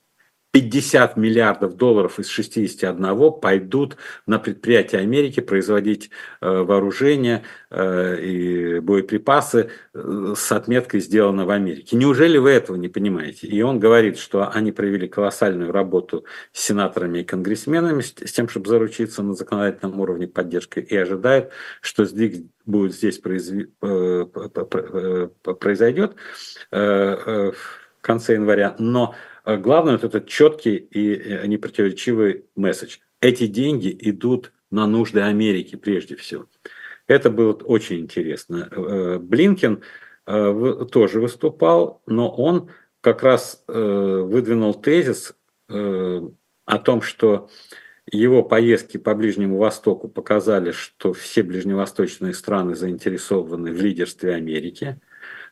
50 миллиардов долларов из 61 пойдут на предприятия Америки производить э, вооружение э, и боеприпасы э, с отметкой «сделано в Америке». Неужели вы этого не понимаете? И он говорит, что они провели колоссальную работу с сенаторами и конгрессменами с тем, чтобы заручиться на законодательном уровне поддержкой, и ожидает, что сдвиг будет здесь произойдет в конце января. Но главное вот этот четкий и э, непротиворечивый месседж. Эти деньги идут на нужды Америки прежде всего. Это было очень интересно. Э, Блинкен э, тоже выступал, но он как раз выдвинул тезис о том, что его поездки по Ближнему Востоку показали, что все ближневосточные страны заинтересованы в лидерстве Америки –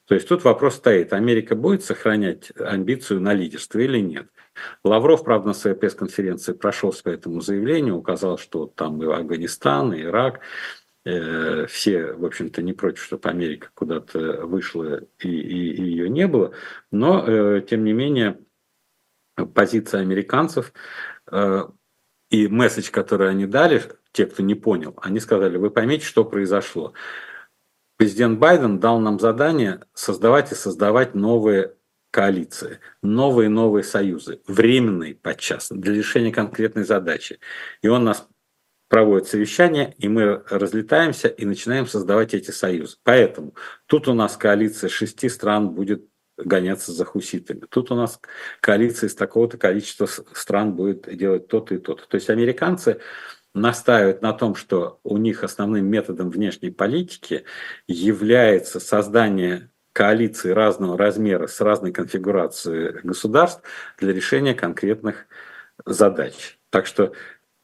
то есть тут вопрос стоит, Америка будет сохранять амбицию на лидерство или нет? Лавров, правда, на своей пресс-конференции прошелся по этому заявлению, указал, что там и Афганистан, и Ирак, э, все, в общем-то, не против, чтобы Америка куда-то вышла и, и, и ее не было, но, э, тем не менее, позиция американцев э, и месседж, который они дали, те, кто не понял, они сказали, вы поймите, что произошло. Президент Байден дал нам задание создавать и создавать новые коалиции, новые новые союзы, временные подчас, для решения конкретной задачи. И он нас проводит совещание, и мы разлетаемся и начинаем создавать эти союзы. Поэтому тут у нас коалиция шести стран будет гоняться за хуситами. Тут у нас коалиция из такого-то количества стран будет делать то-то и то-то. То есть американцы настаивают на том, что у них основным методом внешней политики является создание коалиции разного размера с разной конфигурацией государств для решения конкретных задач. Так что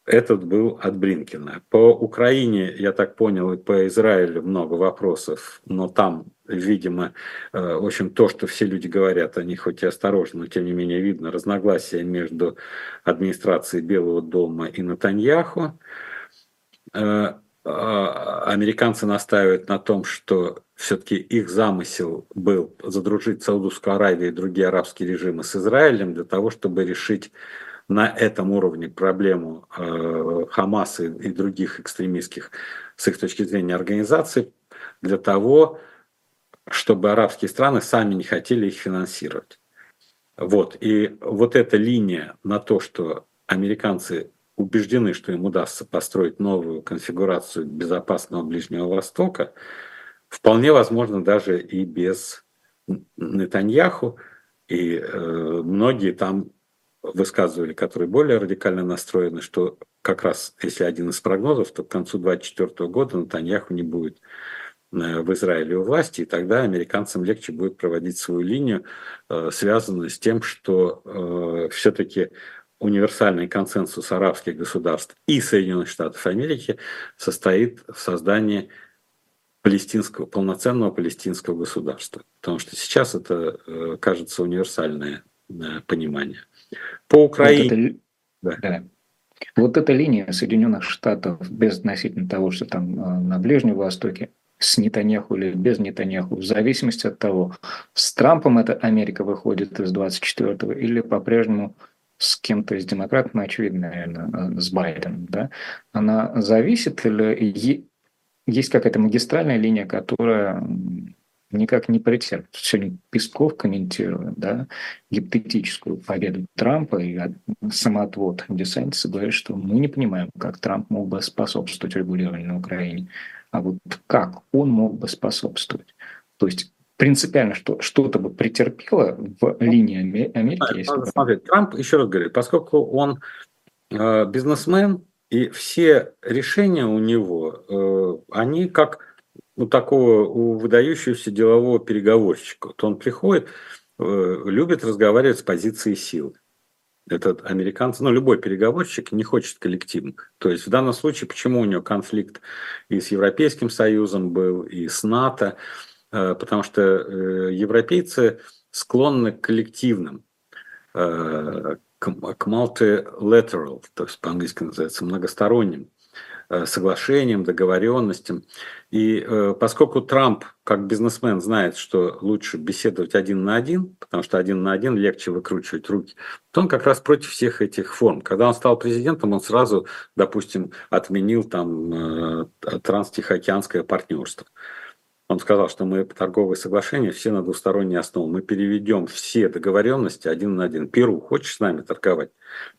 этот был от Бринкина. По Украине, я так понял, и по Израилю много вопросов, но там, видимо, э, в общем, то, что все люди говорят, они хоть и осторожно, но тем не менее видно разногласия между администрацией Белого дома и Натаньяху. Э, а, американцы настаивают на том, что все-таки их замысел был задружить Саудовскую Аравию и другие арабские режимы с Израилем для того, чтобы решить на этом уровне проблему э, Хамаса и других экстремистских, с их точки зрения, организаций, для того, чтобы арабские страны сами не хотели их финансировать. Вот. И вот эта линия на то, что американцы убеждены, что им удастся построить новую конфигурацию безопасного Ближнего Востока, вполне возможно даже и без Нетаньяху. И э, многие там высказывали, которые более радикально настроены, что как раз, если один из прогнозов, то к концу 2024 года Натаньяху не будет в Израиле у власти, и тогда американцам легче будет проводить свою линию, э, связанную с тем, что э, все-таки универсальный консенсус арабских государств и Соединенных Штатов Америки состоит в создании палестинского, полноценного палестинского государства. Потому что сейчас это кажется универсальное понимание. По Украине. Вот, это, да. вот эта линия Соединенных Штатов, без относительно того, что там э, на Ближнем Востоке, с Нетаньяху или без Нетаньяху, в зависимости от того, с Трампом эта Америка выходит из 24-го или по-прежнему с кем-то из демократов, ну, очевидно, наверное, э, с Байденом, да, она зависит или есть какая-то магистральная линия, которая никак не претерпит. Сегодня Песков комментирует да, гипотетическую победу Трампа и самоотвод Десантиса говорит, что мы не понимаем, как Трамп мог бы способствовать регулированию на Украине, а вот как он мог бы способствовать. То есть принципиально что, что-то бы претерпело в линии Америки. Если Трамп, еще раз говорю, поскольку он э, бизнесмен, и все решения у него, э, они как у такого у выдающегося делового переговорщика. Вот он приходит, э, любит разговаривать с позиции силы. Этот американцы, ну, любой переговорщик не хочет коллективных. То есть в данном случае, почему у него конфликт и с Европейским Союзом был, и с НАТО, э, потому что э, европейцы склонны к коллективным, к multilateral, то есть по-английски называется многосторонним Э, соглашениям, договоренностям. И э, поскольку Трамп, как бизнесмен, знает, что лучше беседовать один на один, потому что один на один легче выкручивать руки, то он как раз против всех этих форм. Когда он стал президентом, он сразу, допустим, отменил там э, транстихоокеанское партнерство. Он сказал, что мы торговые соглашения все на двусторонней основе. Мы переведем все договоренности один на один. Перу, хочешь с нами торговать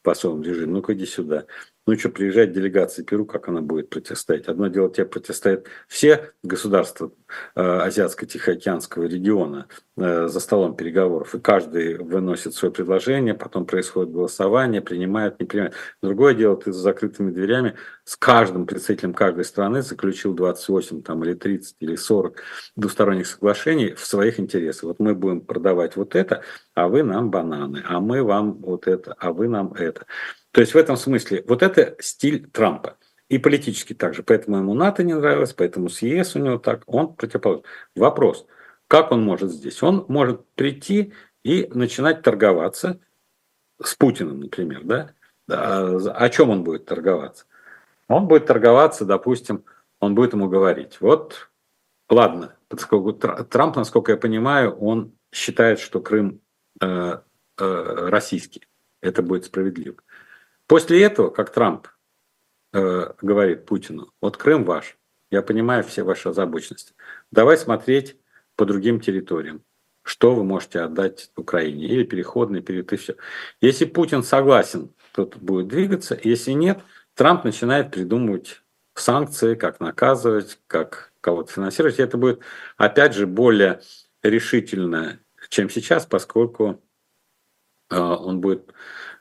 по особому режиму? Ну-ка иди сюда. Ну что, приезжает делегация Перу, как она будет противостоять? Одно дело, тебе противостоят все государства э, Азиатско-Тихоокеанского региона э, за столом переговоров, и каждый выносит свое предложение, потом происходит голосование, принимает, не принимает. Другое дело, ты за закрытыми дверями с каждым представителем каждой страны заключил 28 там, или 30 или 40 двусторонних соглашений в своих интересах. Вот мы будем продавать вот это, а вы нам бананы, а мы вам вот это, а вы нам это. То есть в этом смысле вот это стиль Трампа. И политически также. Поэтому ему НАТО не нравилось, поэтому с ЕС у него так. Он противоположен. Вопрос, как он может здесь? Он может прийти и начинать торговаться с Путиным, например, да? О чем он будет торговаться? Он будет торговаться, допустим, он будет ему говорить, вот, ладно, Трамп, насколько я понимаю, он считает, что Крым э, э, российский. Это будет справедливо. После этого, как Трамп э, говорит Путину, вот Крым ваш, я понимаю все ваши озабоченности. Давай смотреть по другим территориям, что вы можете отдать Украине, или переходный период, и все. Если Путин согласен, то будет двигаться, если нет, Трамп начинает придумывать санкции, как наказывать, как кого-то финансировать. И это будет, опять же, более решительно, чем сейчас, поскольку он будет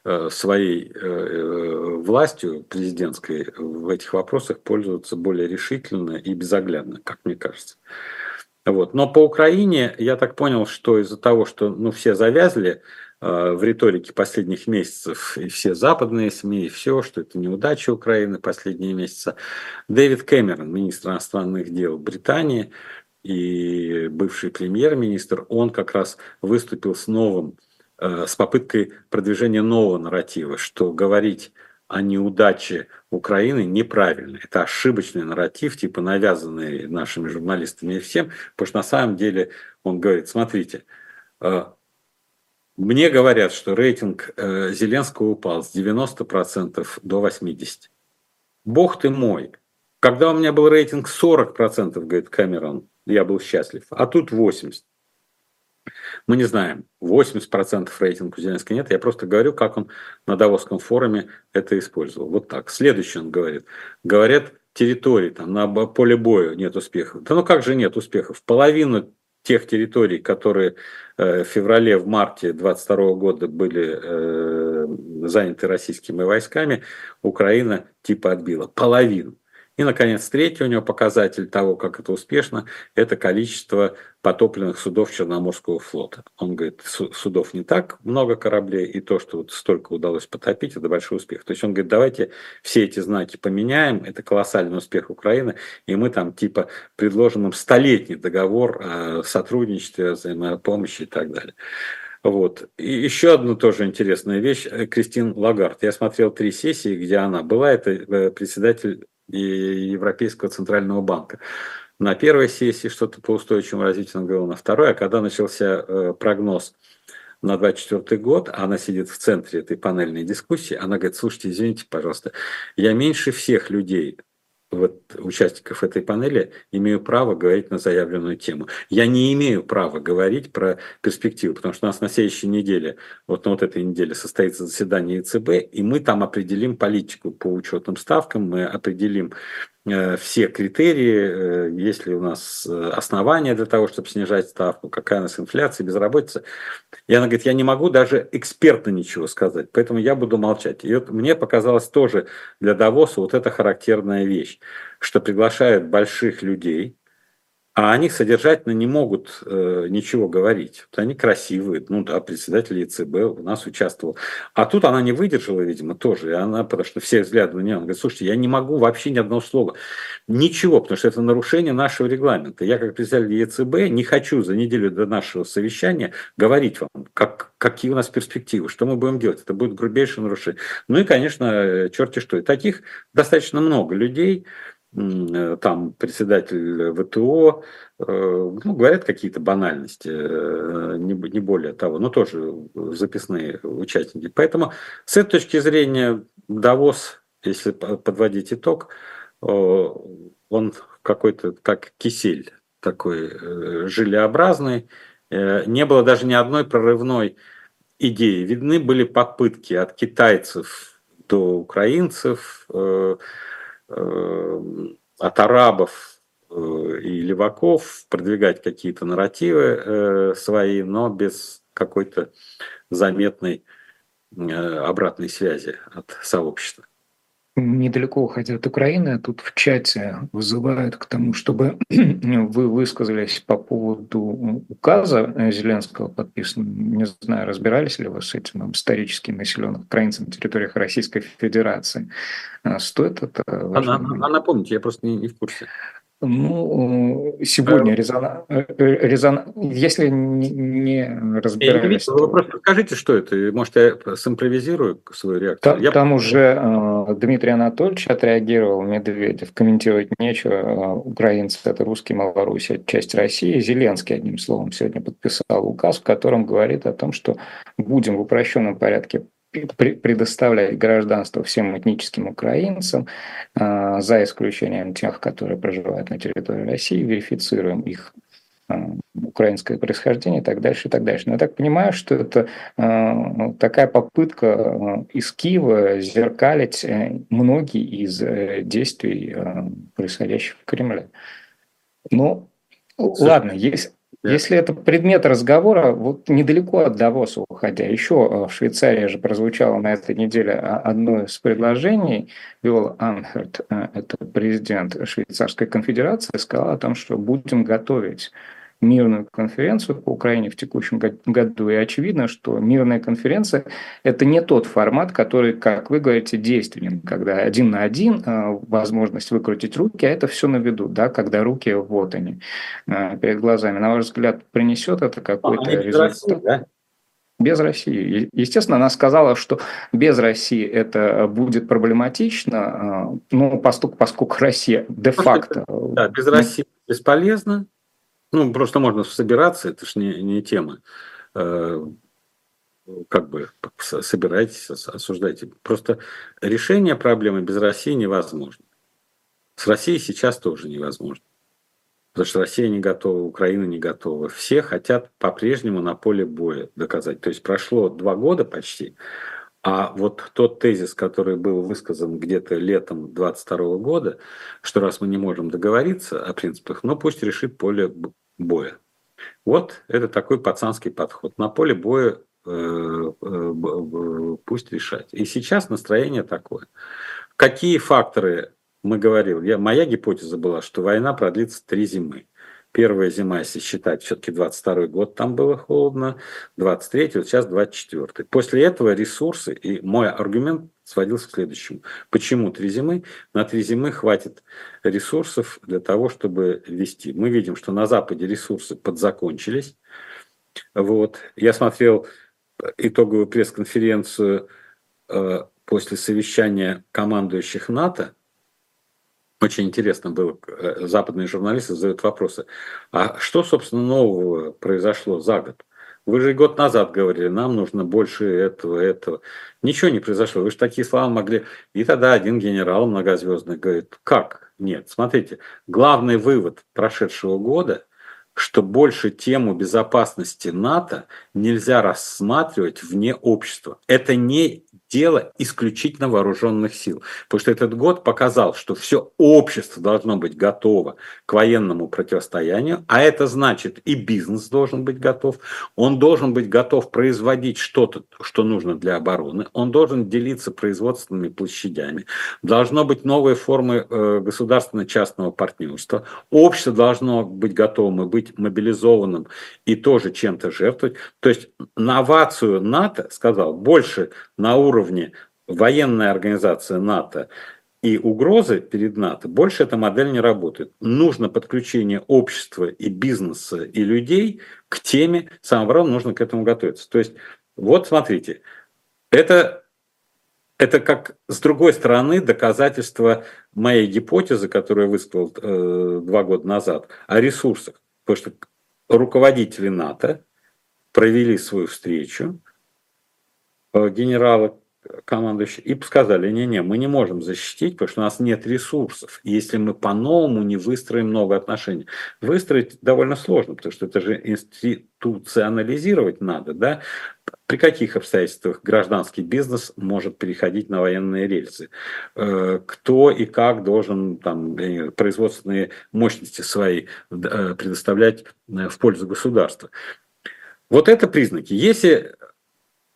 э, своей э, властью президентской в этих вопросах пользоваться более решительно и безоглядно, как мне кажется. Вот. Но по Украине я так понял, что из-за того, что ну, все завязли э, в риторике последних месяцев, и все западные СМИ, и все, что это неудача Украины последние месяцы, Дэвид Кэмерон, министр иностранных дел Британии и бывший премьер-министр, он как раз выступил с новым, э, с попыткой продвижения нового нарратива, что говорить о неудаче Украины неправильно. Это ошибочный нарратив, типа навязанный нашими журналистами и всем, потому что на самом деле он говорит, смотрите, э, мне говорят, что рейтинг э, Зеленского упал с 90% до 80%. Бог ты мой. Когда у меня был рейтинг 40%, говорит Камерон, я был счастлив, а тут 80%. Мы не знаем, 80% рейтинга у Зеленского нет. Я просто говорю, как он на Давосском форуме это использовал. Вот так. Следующее он говорит. Говорят, территории, там на поле боя нет успехов. Да ну как же нет успехов? Половину тех территорий, которые э, в феврале, в марте 22 года были э, заняты российскими войсками, Украина типа отбила. Половину. И, наконец, третий у него показатель того, как это успешно, это количество потопленных судов Черноморского флота. Он говорит, судов не так много кораблей, и то, что вот столько удалось потопить, это большой успех. То есть он говорит, давайте все эти знаки поменяем, это колоссальный успех Украины, и мы там типа предложим им столетний договор о сотрудничестве, взаимопомощи и так далее. Вот. И еще одна тоже интересная вещь. Кристин Лагард. Я смотрел три сессии, где она была. Это э, председатель и Европейского центрального банка. На первой сессии что-то по устойчивому развитию он говорил, на второй, а когда начался э, прогноз на 2024 год, она сидит в центре этой панельной дискуссии, она говорит, слушайте, извините, пожалуйста, я меньше всех людей вот, участников этой панели имею право говорить на заявленную тему. Я не имею права говорить про перспективу, потому что у нас на следующей неделе, вот на вот этой неделе состоится заседание ЕЦБ, и мы там определим политику по учетным ставкам, мы определим все критерии, э, есть ли у нас э, основания для того, чтобы снижать ставку, какая у нас инфляция, безработица. И она говорит, я не могу даже экспертно ничего сказать, поэтому я буду молчать. И вот мне показалось тоже для Давоса вот эта характерная вещь, что приглашают больших людей, а они содержательно не могут э, ничего говорить. Вот они красивые, ну да, председатель ЕЦБ у нас участвовал. А тут она не выдержала, видимо, тоже. И она, потому что все взгляды на нее, она говорит, слушайте, я не могу вообще ни одного слова. Ничего, потому что это нарушение нашего регламента. Я, как председатель ЕЦБ, не хочу за неделю до нашего совещания говорить вам, как, какие у нас перспективы, что мы будем делать. Это будет грубейшее нарушение. Ну и, конечно, э, черти что. И таких достаточно много людей, там председатель ВТО, э, ну, говорят какие-то банальности, э, не, более того, но тоже записные участники. Поэтому с этой точки зрения Давос, если подводить итог, он какой-то как кисель такой желеобразный. Не было даже ни одной прорывной идеи. Видны были попытки от китайцев до украинцев, Э, от арабов э, и леваков продвигать какие-то нарративы э, свои, но без какой-то заметной обратной связи от сообщества недалеко уходя от Украины, тут в чате вызывают к тому, чтобы вы высказались по поводу указа Зеленского подписанного. Не знаю, разбирались ли вы с этим исторически населенных украинцев на территориях Российской Федерации. А стоит это? А, а напомните, я просто не, не в курсе. Ну, сегодня резонанс, э, э, резон... если не, не разбираюсь... Вы просто скажите, что это, может, я симпровизирую свою реакцию? Там, я... там уже э, Дмитрий Анатольевич отреагировал, Медведев, комментировать нечего, э, украинцы – это русские, Малоруссия – часть России. Зеленский, одним словом, сегодня подписал указ, в котором говорит о том, что будем в упрощенном порядке предоставлять гражданство всем этническим украинцам, а, за исключением тех, которые проживают на территории России, верифицируем их а, украинское происхождение и так дальше, и так дальше. Но я так понимаю, что это а, такая попытка из Киева зеркалить э, многие из э, действий, происходящих в Кремле. Ну, ладно, есть если это предмет разговора, вот недалеко от Давоса уходя, еще э, в Швейцарии же прозвучало на этой неделе одно из предложений, Виол Анхерт, э, это президент Швейцарской конфедерации, сказал о том, что будем готовить мирную конференцию по Украине в текущем году. И очевидно, что мирная конференция – это не тот формат, который, как вы говорите, действенен, когда один на один а, возможность выкрутить руки, а это все на виду, да, когда руки вот они а, перед глазами. На ваш взгляд, принесет это какой-то а, результат? России, да? Без России. Естественно, она сказала, что без России это будет проблематично, а, ну, поскольку, поскольку Россия де-факто... Да, без России бесполезно, ну, просто можно собираться, это же не, не тема. Э, как бы собирайтесь, осуждайте. Просто решение проблемы без России невозможно. С Россией сейчас тоже невозможно. Потому что Россия не готова, Украина не готова. Все хотят по-прежнему на поле боя доказать. То есть прошло два года почти, а вот тот тезис, который был высказан где-то летом 22 года, что раз мы не можем договориться о принципах, ну пусть решит поле боя. Вот это такой пацанский подход. На поле боя э, э, пусть решать. И сейчас настроение такое. Какие факторы мы говорили? Я, моя гипотеза была, что война продлится три зимы. Первая зима, если считать, все-таки 22 год там было холодно, 23 вот сейчас 24 После этого ресурсы, и мой аргумент сводился к следующему. Почему три зимы? На три зимы хватит ресурсов для того, чтобы вести. Мы видим, что на Западе ресурсы подзакончились. Вот. Я смотрел итоговую пресс-конференцию э, после совещания командующих НАТО, очень интересно было, э, западные журналисты задают вопросы. А что, собственно, нового произошло за год? Вы же год назад говорили, нам нужно больше этого, этого. Ничего не произошло. Вы же такие слова могли... И тогда один генерал многозвездный говорит, как? Нет, смотрите, главный вывод прошедшего года, что больше тему безопасности НАТО нельзя рассматривать вне общества. Это не дело исключительно вооруженных сил. Потому что этот год показал, что все общество должно быть готово к военному противостоянию, а это значит и бизнес должен быть готов, он должен быть готов производить что-то, что нужно для обороны, он должен делиться производственными площадями, должно быть новые формы э, государственно-частного партнерства, общество должно быть готовым и быть мобилизованным и тоже чем-то жертвовать. То есть новацию НАТО, сказал, больше на уровне военная организация НАТО и угрозы перед НАТО, больше эта модель не работает. Нужно подключение общества и бизнеса и людей к теме самообороны, нужно к этому готовиться. То есть, вот смотрите, это, это как с другой стороны доказательство моей гипотезы, которую я высказал э, два года назад, о ресурсах. Потому что руководители НАТО провели свою встречу, генералы командующие, и сказали, не-не, мы не можем защитить, потому что у нас нет ресурсов. если мы по-новому не выстроим новые отношения. Выстроить довольно сложно, потому что это же институционализировать надо, да? При каких обстоятельствах гражданский бизнес может переходить на военные рельсы? Э, кто и как должен там, производственные мощности свои э, предоставлять в пользу государства? Вот это признаки. Если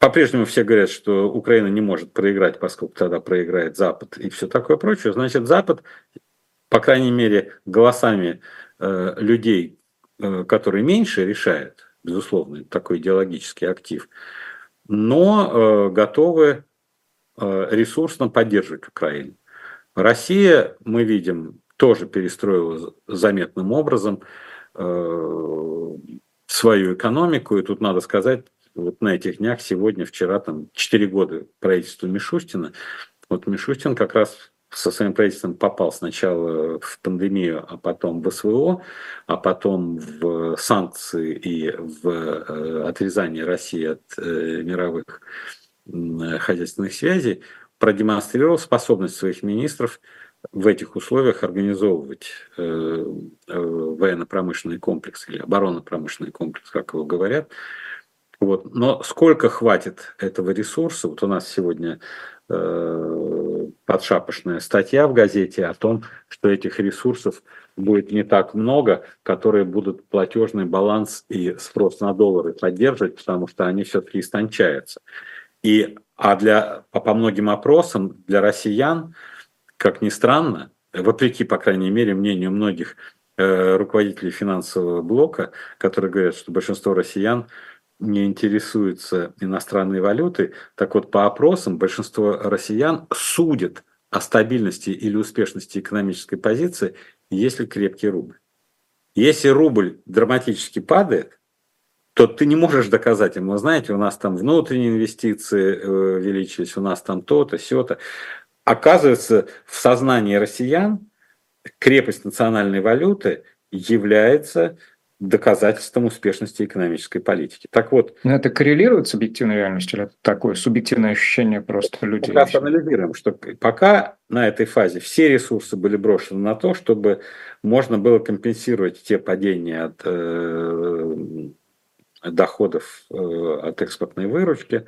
по-прежнему все говорят, что Украина не может проиграть, поскольку тогда проиграет Запад и все такое прочее. Значит, Запад, по крайней мере, голосами э, людей, э, которые меньше решают, безусловно, такой идеологический актив, но э, готовы э, ресурсно поддерживать Украину. Россия, мы видим, тоже перестроила заметным образом э, свою экономику. И тут надо сказать, вот на этих днях, сегодня, вчера, там, 4 года правительству Мишустина, вот Мишустин как раз со своим правительством попал сначала в пандемию, а потом в СВО, а потом в санкции и в э, отрезание России от э, мировых хозяйственных связей, продемонстрировал способность своих министров в этих условиях организовывать э, военно-промышленный комплекс или оборонно-промышленный комплекс, как его говорят. Вот. Но сколько хватит этого ресурса? Вот у нас сегодня Э, подшапошная статья в газете о том, что этих ресурсов будет не так много, которые будут платежный баланс и спрос на доллары поддерживать, потому что они все-таки истончаются. И, а для, по многим опросам для россиян, как ни странно, вопреки, по крайней мере, мнению многих э, руководителей финансового блока, которые говорят, что большинство россиян не интересуются иностранной валютой, так вот по опросам большинство россиян судят о стабильности или успешности экономической позиции, если крепкий рубль. Если рубль драматически падает, то ты не можешь доказать ему, знаете, у нас там внутренние инвестиции э, увеличились, у нас там то-то, все-то. Оказывается, в сознании россиян крепость национальной валюты является доказательством успешности экономической политики. Так вот... Но это коррелирует с объективной реальностью или это такое субъективное ощущение просто людей? Мы анализируем, что пока на этой фазе все ресурсы были брошены на то, чтобы можно было компенсировать те падения от э, доходов э, от экспортной выручки.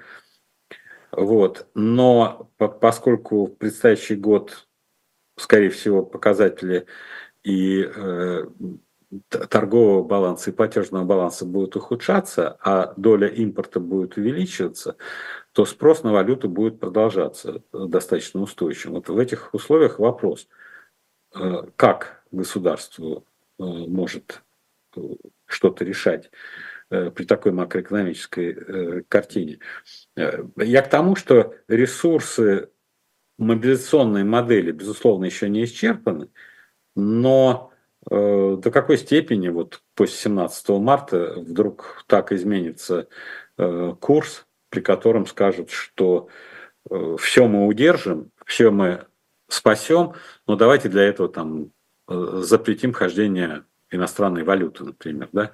Вот. Но по, поскольку в предстоящий год, скорее всего, показатели и э, торгового баланса и платежного баланса будет ухудшаться, а доля импорта будет увеличиваться, то спрос на валюту будет продолжаться достаточно устойчивым. Вот в этих условиях вопрос, э, как государство э, может э, что-то решать при такой макроэкономической картине. Я к тому, что ресурсы мобилизационной модели, безусловно, еще не исчерпаны, но Э, до какой степени вот после 17 марта вдруг так изменится э, курс, при котором скажут, что э, все мы удержим, все мы спасем, но давайте для этого там запретим хождение иностранной валюты, например, да?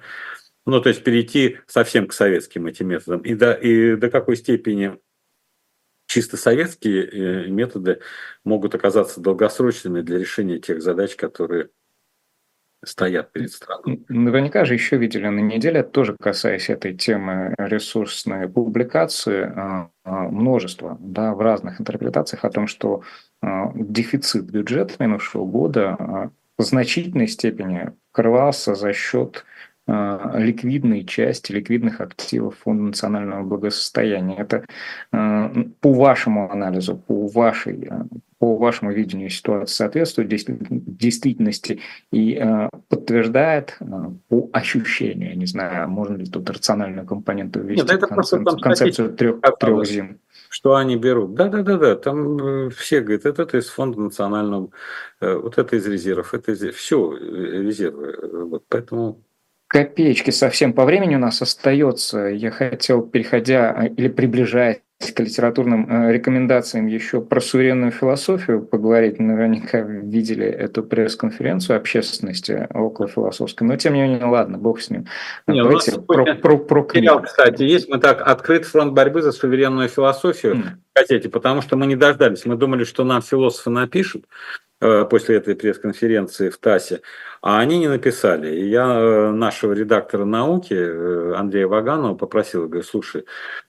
Ну, то есть перейти совсем к советским этим методам. И до, и до какой степени чисто советские методы могут оказаться долгосрочными для решения тех задач, которые стоят перед страной. Наверняка же еще видели на неделе, тоже касаясь этой темы ресурсной публикации, а, а, множество да, в разных интерпретациях о том, что а, дефицит бюджета минувшего года в значительной степени крывался за счет ликвидной части, ликвидных активов Фонда национального благосостояния. Это по вашему анализу, по вашей по вашему видению ситуации соответствует действительности и э, подтверждает э, по ощущению, я не знаю, можно ли тут рациональную компоненту ввести Нет, это концепцию, концепцию трех, трех зим. Что они берут? Да, да, да, да. Там э, все говорят, это, это из фонда национального, э, вот это из резервов, это из все э, резервы. Вот, поэтому копеечки совсем по времени у нас остается. Я хотел, переходя или приближаясь к литературным э, рекомендациям еще про суверенную философию поговорить. Наверняка видели эту пресс-конференцию общественности около философской. Но тем не менее, ладно, бог с ним. Не, Давайте про, про, про книгу. Кстати, есть мы так открыт фронт борьбы за суверенную философию mm. в газете, потому что мы не дождались. Мы думали, что нам философы напишут э, после этой пресс-конференции в ТАССе, а они не написали. И я э, нашего редактора науки Андрея Ваганова попросил, говорю, слушай,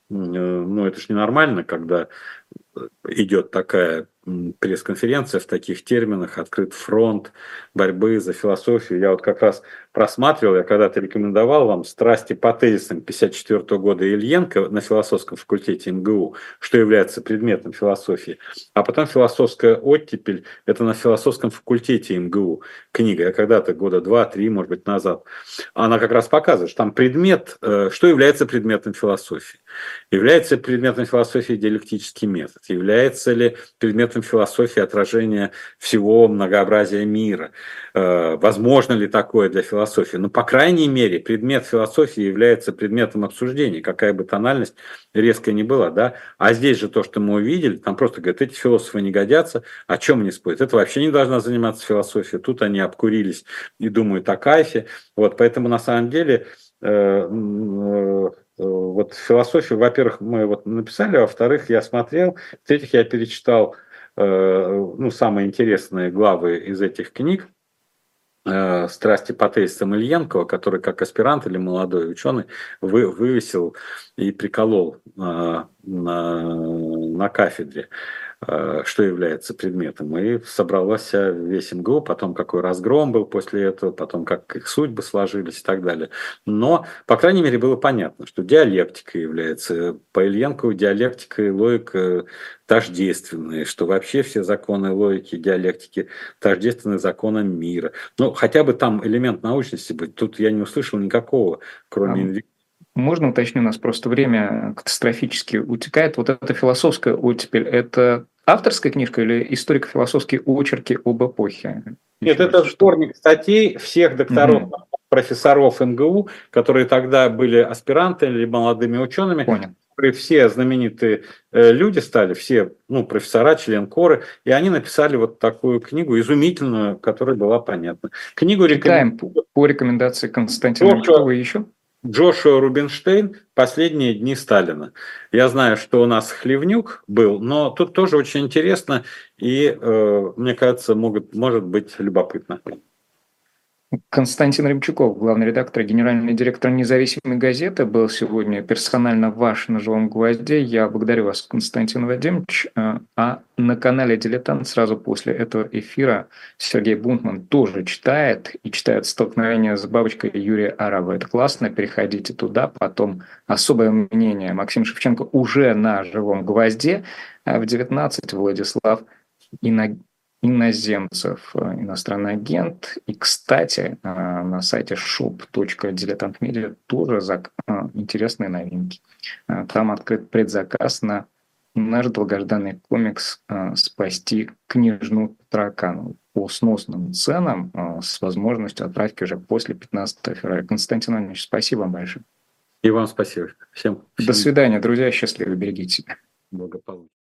ну это ж ненормально, когда идет такая пресс-конференция в таких терминах, открыт фронт борьбы за философию. Я вот как раз просматривал, я когда-то рекомендовал вам «Страсти по тезисам» 54 года Ильенко на философском факультете МГУ, что является предметом философии. А потом «Философская оттепель» – это на философском факультете МГУ книга. Я когда-то года два-три, может быть, назад, она как раз показывает, что там предмет, э, что является предметом философии. Является предметом философии диалектический метод? Является ли предметом философии отражение всего многообразия мира? Э, возможно ли такое для философии? Ну, по крайней мере, предмет философии является предметом обсуждения, какая бы тональность резкая ни была. Да? А здесь же то, что мы увидели, там просто говорят, эти философы не годятся, о чем они спорят? Это вообще не должна заниматься философией. Тут они обкурились и думают о кайфе. Вот, поэтому на самом деле э, э, вот философию, во-первых, мы вот написали, а во-вторых, я смотрел, в-третьих, я перечитал ну, самые интересные главы из этих книг, страсти Патейса Ильенкова, который как аспирант или молодой ученый вы, вывесил и приколол на, на, на кафедре. Э, что является предметом. И собралась весь МГУ, потом какой разгром был после этого, потом как их судьбы сложились и так далее. Но, по крайней мере, было понятно, что диалектика является, по Ильенкову диалектика и логика тождественные, что вообще все законы логики, диалектики тождественны законам мира. Ну, хотя бы там элемент научности быть. Тут я не услышал никакого, кроме можно уточню, у нас просто время катастрофически утекает. Вот эта философская оттепель, это авторская книжка или историко-философские очерки об эпохе? Нет, это сборник статей всех докторов, угу. профессоров МГУ, которые тогда были аспирантами или молодыми учеными. Понял все знаменитые э, люди стали, все ну, профессора, член коры, и они написали вот такую книгу изумительную, которая была понятна. Книгу Читаем рекомен... по рекомендации Константина Микова еще. Джошуа Рубинштейн «Последние дни Сталина». Я знаю, что у нас Хлевнюк был, но тут тоже очень интересно и, э, мне кажется, могут, может быть любопытно. Константин Ремчуков, главный редактор генеральный директор независимой газеты, был сегодня персонально ваш на живом гвозде. Я благодарю вас, Константин Вадимович. А, а на канале «Дилетант» сразу после этого эфира Сергей Бунтман тоже читает и читает «Столкновение с бабочкой» Юрия Арава. Это классно, переходите туда. Потом особое мнение Максим Шевченко уже на живом гвозде. А в 19 Владислав Иногин иноземцев, э, иностранный агент. И, кстати, э, на сайте shop.diletantmedia тоже э, интересные новинки. Там открыт предзаказ на наш долгожданный комикс «Спасти княжну Таракану» по сносным ценам с возможностью отправки уже после 15 февраля. Константин Иванович, спасибо вам большое. И вам спасибо. Всем, всем. До свидания, друзья. Счастливо. Берегите себя. Благополучно.